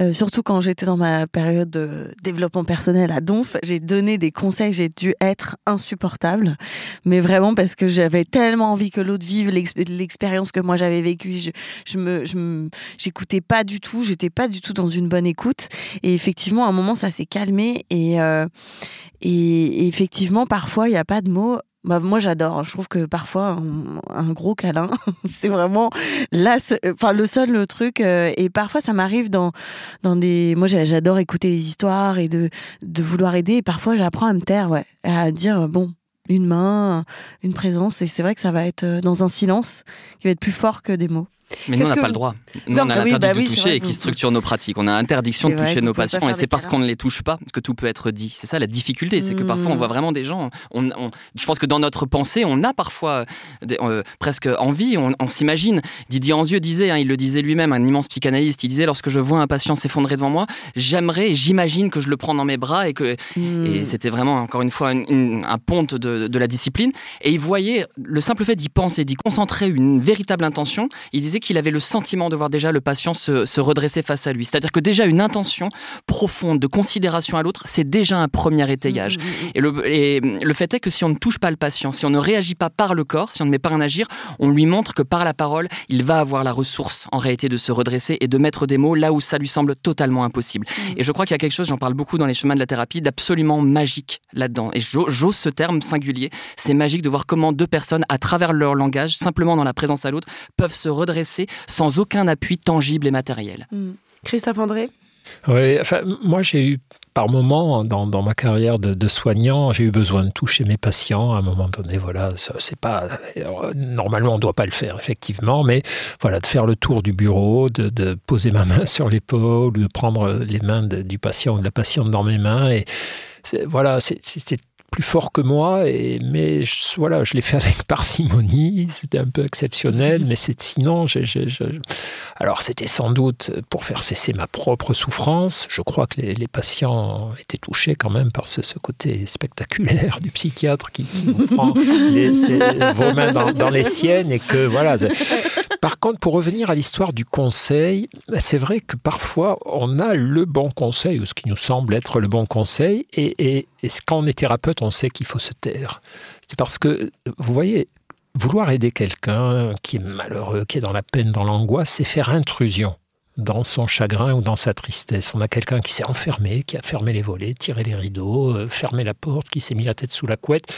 euh, surtout quand j'étais dans ma période de développement personnel à Donf, j'ai donné des conseils, j'ai dû être insupportable, mais vraiment parce que j'avais tellement envie que l'autre vive l'expérience que moi j'avais vécue. Je, je me, j'écoutais pas du tout, j'étais pas du tout dans une bonne écoute. Et effectivement, à un moment, ça s'est calmé et, euh, et effectivement, parfois, il n'y a pas de mots. Bah, moi, j'adore. Je trouve que parfois, un, gros câlin, c'est vraiment là, enfin, le seul truc. Euh, et parfois, ça m'arrive dans, dans des. Moi, j'adore écouter les histoires et de, de vouloir aider. Et parfois, j'apprends à me taire, ouais, à dire, bon, une main, une présence. Et c'est vrai que ça va être euh, dans un silence qui va être plus fort que des mots. Mais nous, on n'a pas le droit. Nous, Non, on a oui, l'interdit bah de oui, toucher et qui vous- structure nos pratiques. On a interdiction de toucher nos patients et c'est parce qu'on ne les touche pas que tout peut être dit. C'est ça la difficulté, c'est que parfois on Mm. voit vraiment des gens. On, on- je pense que dans notre pensée, on a parfois des- euh, presque envie, on, on s'imagine. Didier Anzieux disait, hein, il le disait lui-même, un immense psychanalyste, il disait lorsque je vois un patient s'effondrer devant moi, j'aimerais, j'imagine que je le prends dans mes bras et que Hmm. et c'était vraiment, encore une fois, une- une- un ponte de, de la discipline. Et il voyait le simple fait d'y penser, d'y concentrer une véritable intention. Il disait qu'il avait le sentiment de voir déjà le patient se, se redresser face à lui. C'est-à-dire que déjà une intention profonde de considération à l'autre, c'est déjà un premier étayage. Et le, et le fait est que si on ne touche pas le patient, si on ne réagit pas par le corps, si on ne met pas un agir, on lui montre que par la parole, il va avoir la ressource en réalité de se redresser et de mettre des mots là où ça lui semble totalement impossible. Et je crois qu'il y a quelque chose, j'en parle beaucoup dans les chemins de la thérapie, d'absolument magique là-dedans. Et j'o- j'ose ce terme singulier. C'est magique de voir comment deux personnes, à travers leur langage, simplement dans la présence à l'autre, peuvent se redresser sans aucun appui tangible et matériel. Christophe André? Oui, enfin, moi j'ai eu par moment dans, dans ma carrière de, de soignant, j'ai eu besoin de toucher mes patients à un moment donné. Voilà, c'est pas alors, normalement on ne doit pas le faire effectivement, mais voilà, de faire le tour du bureau, de, de poser ma main sur l'épaule, de prendre les mains de- du patient ou de la patiente dans mes mains et c'est- voilà, c'est- c'était plus fort que moi, et, mais je, voilà, je l'ai fait avec parcimonie, c'était un peu exceptionnel, mais c'est, sinon, alors c'était sans doute pour faire cesser ma propre souffrance. Je crois que les, les patients étaient touchés quand même par ce, ce côté spectaculaire du psychiatre qui, qui vous prend les- ses- vos mains dans, dans les siennes et que voilà. Par contre, pour revenir à l'histoire du conseil, c'est vrai que parfois on a le bon conseil ou ce qui nous semble être le bon conseil et, et- et quand on est thérapeute, on sait qu'il faut se taire. C'est parce que vous voyez, vouloir aider quelqu'un qui est malheureux, qui est dans la peine, dans l'angoisse, c'est faire intrusion dans son chagrin ou dans sa tristesse. On a quelqu'un qui s'est enfermé, qui a fermé les volets, tiré les rideaux, euh, fermé la porte, qui s'est mis la tête sous la couette,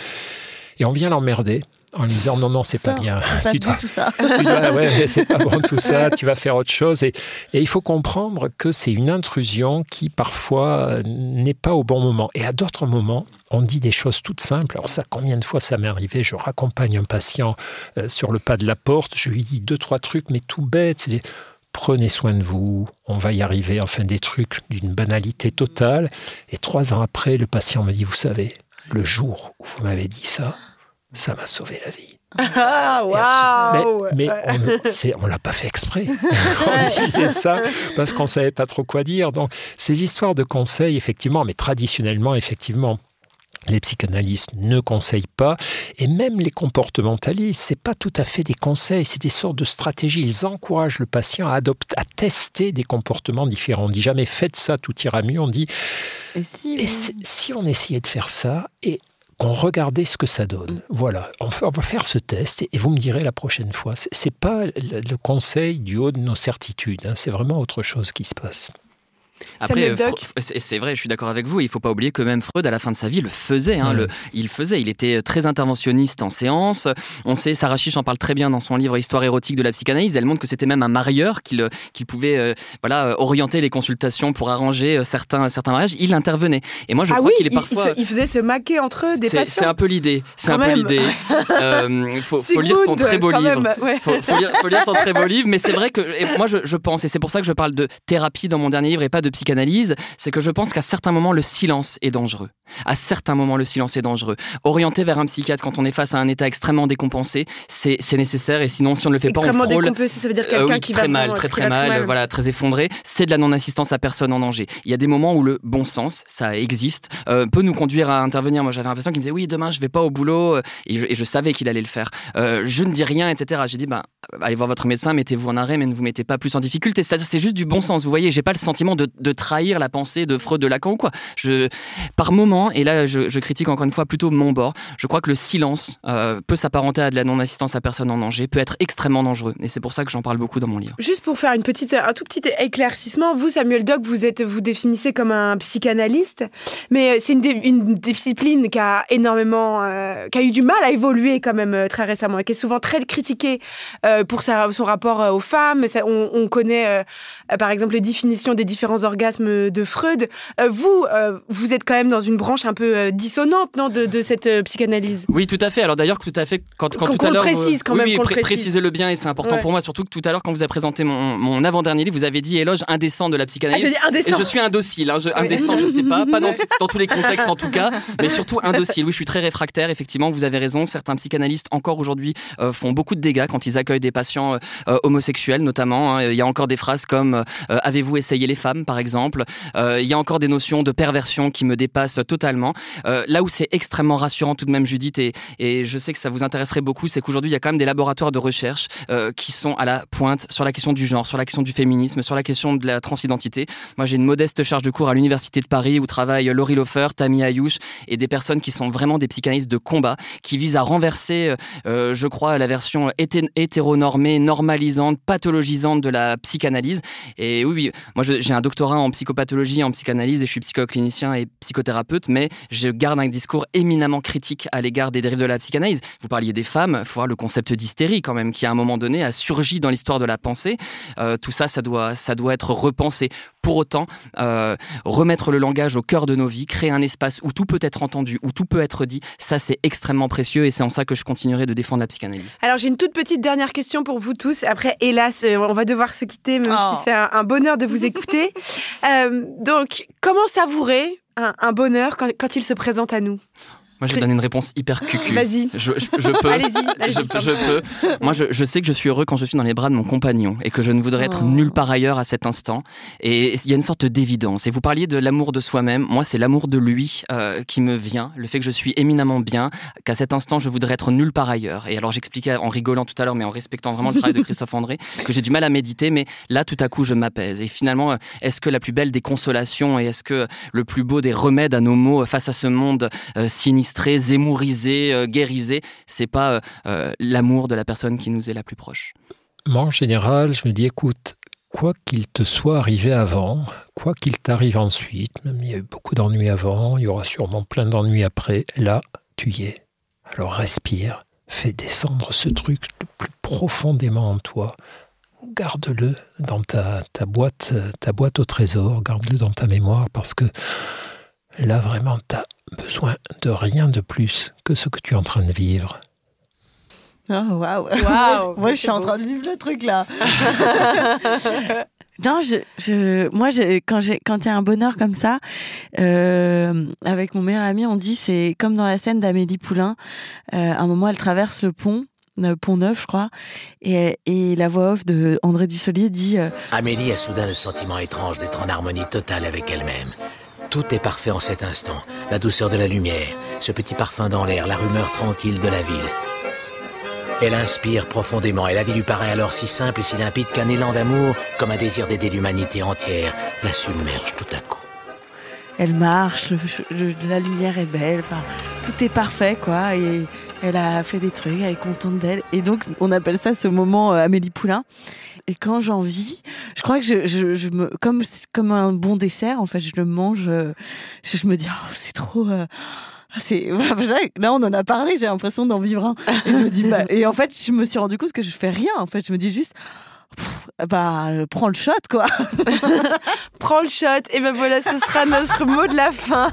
et on vient l'emmerder en lui disant non, non, c'est pas bien. pas Tu dois- tout ça. tu dois- ouais, c'est pas bon tout ça, tu vas faire autre chose. Et, et il faut comprendre que c'est une intrusion qui parfois n'est pas au bon moment. Et à d'autres moments, on dit des choses toutes simples. Alors ça, combien de fois ça m'est arrivé? Je raccompagne un patient euh, sur le pas de la porte, je lui dis deux, trois trucs, mais tout bête. Prenez soin de vous, on va y arriver. Enfin, des trucs d'une banalité totale. Et trois ans après, le patient me dit, vous savez, le jour où vous m'avez dit ça, ça m'a sauvé la vie. Ah, waouh Mais, mais on ne l'a pas fait exprès. on disait ça parce qu'on savait pas trop quoi dire. Donc, ces histoires de conseils, effectivement, mais traditionnellement, effectivement, les psychanalystes ne conseillent pas, et même les comportementalistes, c'est pas tout à fait des conseils, c'est des sortes de stratégies. Ils encouragent le patient à adopter, à tester des comportements différents. On dit jamais faites ça, tout ira mieux. On dit Et si et si on essayait de faire ça et qu'on regardait ce que ça donne, voilà, on, va faire ce test et, vous me direz la prochaine fois. C'est- pas le, le conseil du haut de nos certitudes, hein, c'est vraiment autre chose qui se passe. Après, euh, c'est vrai, je suis d'accord avec vous. Il faut pas oublier que même Freud, à la fin de sa vie, le faisait. hein, le- il faisait. Il était très interventionniste en séance. On sait, Sarah Chiche en parle très bien dans son livre Histoire érotique de la psychanalyse. Elle montre que c'était même un marieur qu'il qu'il pouvait, euh, voilà, euh, orienter les consultations pour arranger euh, certains certains mariages. Il intervenait. Et moi, je ah crois oui, qu'il est il- parfois. il, il faisait se maquer entre eux des C'est c'est un patients. peu l'idée. C'est un peu l'idée. Euh, faut, faut lire son très beau livre. même, ouais. Faut, faut lire, faut lire son très beau livre, mais c'est vrai que et moi je, je pense, et c'est pour ça que je parle de thérapie dans mon dernier livre et pas de psychanalyse, c'est que je pense qu'à certains moments le silence est dangereux. À certains moments le silence est dangereux. Orienter vers un psychiatre quand on est face à un état extrêmement décompensé, c'est nécessaire et sinon si on ne le fait pas, on frôle. décompensé, ça veut dire Euh, quelqu'un oui, qui très va mal, vraiment- très très mal, voilà, très effondré. C'est de la non-assistance à personne en danger. Il y a des moments où le bon sens, ça existe, euh, peut nous conduire à intervenir. Moi, j'avais un patient qui me disait oui, demain je vais pas au boulot, euh, et je, et je savais qu'il allait le faire. Euh, je ne dis rien, etc. J'ai dit bah allez voir votre médecin, mettez-vous en arrêt, mais ne vous mettez pas plus en difficulté. C'est juste du bon sens. Vous voyez, j'ai pas le sentiment de, trahir la pensée de Freud, de Lacan ou quoi. Je, par moment, et là je, critique encore une fois plutôt mon bord. Je crois que le silence euh, peut s'apparenter à de la non-assistance à personne en danger, peut être extrêmement dangereux, et c'est pour ça que j'en parle beaucoup dans mon livre. Juste pour faire une petite, un tout petit éclaircissement, vous, Samuel Doc, vous êtes, vous définissez comme un psychanalyste, mais c'est une, discipline qui a énormément, euh, qui a eu du mal à évoluer quand même euh, très récemment, et qui est souvent très critiquée euh, pour sa- son rapport euh, aux femmes. Ça, on, on connaît, euh, euh, par exemple, les définitions des différents orgasmes de Freud. Euh, vous, euh, vous êtes quand même dans une branche un peu euh, dissonante, non, de, de cette euh, psychanalyse? Oui, tout à fait. Alors d'ailleurs, tout à fait. Quand, quand tout à l'heure, précise quand oui, même, oui, qu'on pré- précisez-le bien et c'est important Ouais. pour moi, surtout que tout à l'heure, quand vous avez présenté mon, mon avant-dernier livre, vous avez dit éloge indécent de la Ah, psychanalyse. j'ai dit. Et je suis indocile, hein, je, indécent, je sais pas, pas dans, dans tous les contextes en tout cas, mais surtout indocile. Oui, je suis très réfractaire, effectivement, vous avez raison. Certains psychanalystes, encore aujourd'hui, euh, font beaucoup de dégâts quand ils accueillent des patients euh, euh, homosexuels, notamment. hein. Il y a encore des phrases comme euh, Avez-vous essayé les femmes, par exemple? Il y a encore des notions de perversion qui me dépassent totalement. Là où c'est extrêmement rassurant tout de même, Judith, et, je sais que ça vous intéresserait beaucoup, c'est qu'aujourd'hui, il y a quand même des laboratoires de recherche qui sont à la pointe sur la question du genre, sur la question du féminisme, sur la question de la transidentité. Moi, j'ai une modeste charge de cours à l'Université de Paris où travaillent Laurie Lofer, Tammy Ayouch et des personnes qui sont vraiment des psychanalystes de combat qui visent à renverser, je crois, la version hété- hétéronormée, normalisante, pathologisante de la psychanalyse. Et oui, moi, j'ai un doctorat en psychopathologie, en psychanalyse et je suis psychoclinicien et psychothérapeute, mais je garde un discours éminemment critique à l'égard des dérives de la psychanalyse. Vous parliez des femmes, il faut voir le concept d'hystérie quand même, qui à un moment donné a surgi dans l'histoire de la pensée. Euh, tout ça, ça doit, ça doit être repensé. Pour autant, euh, remettre le langage au cœur de nos vies, créer un espace où tout peut être entendu, où tout peut être dit, ça c'est extrêmement précieux et c'est en ça que je continuerai de défendre la psychanalyse. Alors j'ai une toute petite dernière question pour vous tous. Après, hélas, euh, on va devoir se quitter, même Oh. si c'est un, un bonheur de vous écouter. Euh, donc, comment savourer un, un bonheur quand, quand il se présente à nous? Moi je vais donner une réponse hyper cucu. Vas-y. Je, je- je peux. Allez-y, allez-y, je, je peux. Moi, je, sais que je suis heureux quand je suis dans les bras de mon compagnon et que je ne voudrais être Oh. nulle part ailleurs à cet instant. Et il y a une sorte d'évidence. Et vous parliez de l'amour de soi-même. Moi, c'est l'amour de lui euh, qui me vient. Le fait que je suis éminemment bien, qu'à cet instant, je voudrais être nulle part ailleurs. Et alors, j'expliquais en rigolant tout à l'heure, mais en respectant vraiment le travail de Christophe André, que j'ai du mal à méditer. Mais là, tout à coup, je m'apaise. Et finalement, euh, est-ce que la plus belle des consolations et est-ce que le plus beau des remèdes à nos maux face à ce monde euh, sinistré, zémourisé, euh, guérisé, c'est pas euh, euh, l'amour de la personne qui nous est la plus proche. Moi, en général, je me dis, écoute, quoi qu'il te soit arrivé avant, quoi qu'il t'arrive ensuite, même il y a eu beaucoup d'ennuis avant, il y aura sûrement plein d'ennuis après, là, tu y es. Alors respire, fais descendre ce truc le plus profondément en toi. Garde-le dans ta, ta boîte, ta boîte au trésor, garde-le dans ta mémoire parce que là vraiment tu as besoin de rien de plus que ce que tu es en train de vivre. Oh, waouh. Waouh, Moi, je suis en train de vivre le truc là. non, je, je, moi, je, quand j'ai, quand il y a un bonheur comme ça, euh, avec mon meilleur ami, on dit c'est comme dans la scène d'Amélie Poulain. Euh, à un moment, elle traverse le pont. le Pont Neuf, je crois, et, et la voix off de André Dussolier dit euh, Amélie a soudain le sentiment étrange d'être en harmonie totale avec elle-même. Tout est parfait en cet instant. La douceur de la lumière, ce petit parfum dans l'air, la rumeur tranquille de la ville. Elle inspire profondément et la vie lui paraît alors si simple et si limpide qu'un élan d'amour, comme un désir d'aider l'humanité entière, la submerge tout à coup. elle marche, la lumière est belle, tout est parfait, quoi. Elle a fait des trucs, elle est contente d'elle. Et donc, on appelle ça ce moment euh, Amélie Poulain. Et quand j'en vis, je crois que je, me, comme, comme un bon dessert, en fait, je le mange, euh, je, me dis, oh, c'est trop. euh, là, là, on en a parlé. J'ai l'impression d'en vivre un. Et je me dis, bah, et en fait, je me suis rendu compte que je fais rien. En fait, je me dis juste, bah, euh, prends le shot, quoi. Prends le shot. Et ben voilà, ce sera notre mot de la fin.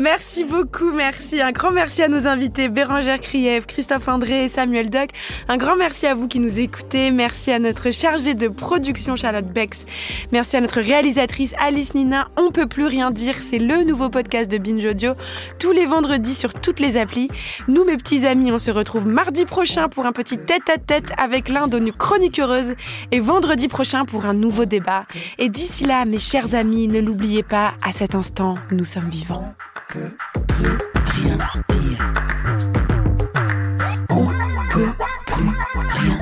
Merci beaucoup, merci. Un grand merci à nos invités Bérangère Krief, Christophe André et Samuel Doc. Un grand merci à vous qui nous écoutez. Merci à notre chargée de production Charlotte Bex. Merci à notre réalisatrice Alice Nina. On peut plus rien dire. C'est le nouveau podcast de Binge Audio tous les vendredis sur toutes les applis. Nous, mes petits amis, on se retrouve mardi prochain pour un petit tête-à-tête avec l'un de nos chroniqueuses et vendredi prochain pour un nouveau débat. Et d'ici là, mes chers amis, ne l'oubliez pas, à cet instant, nous sommes vivants. Rien dire. On peut plus rien.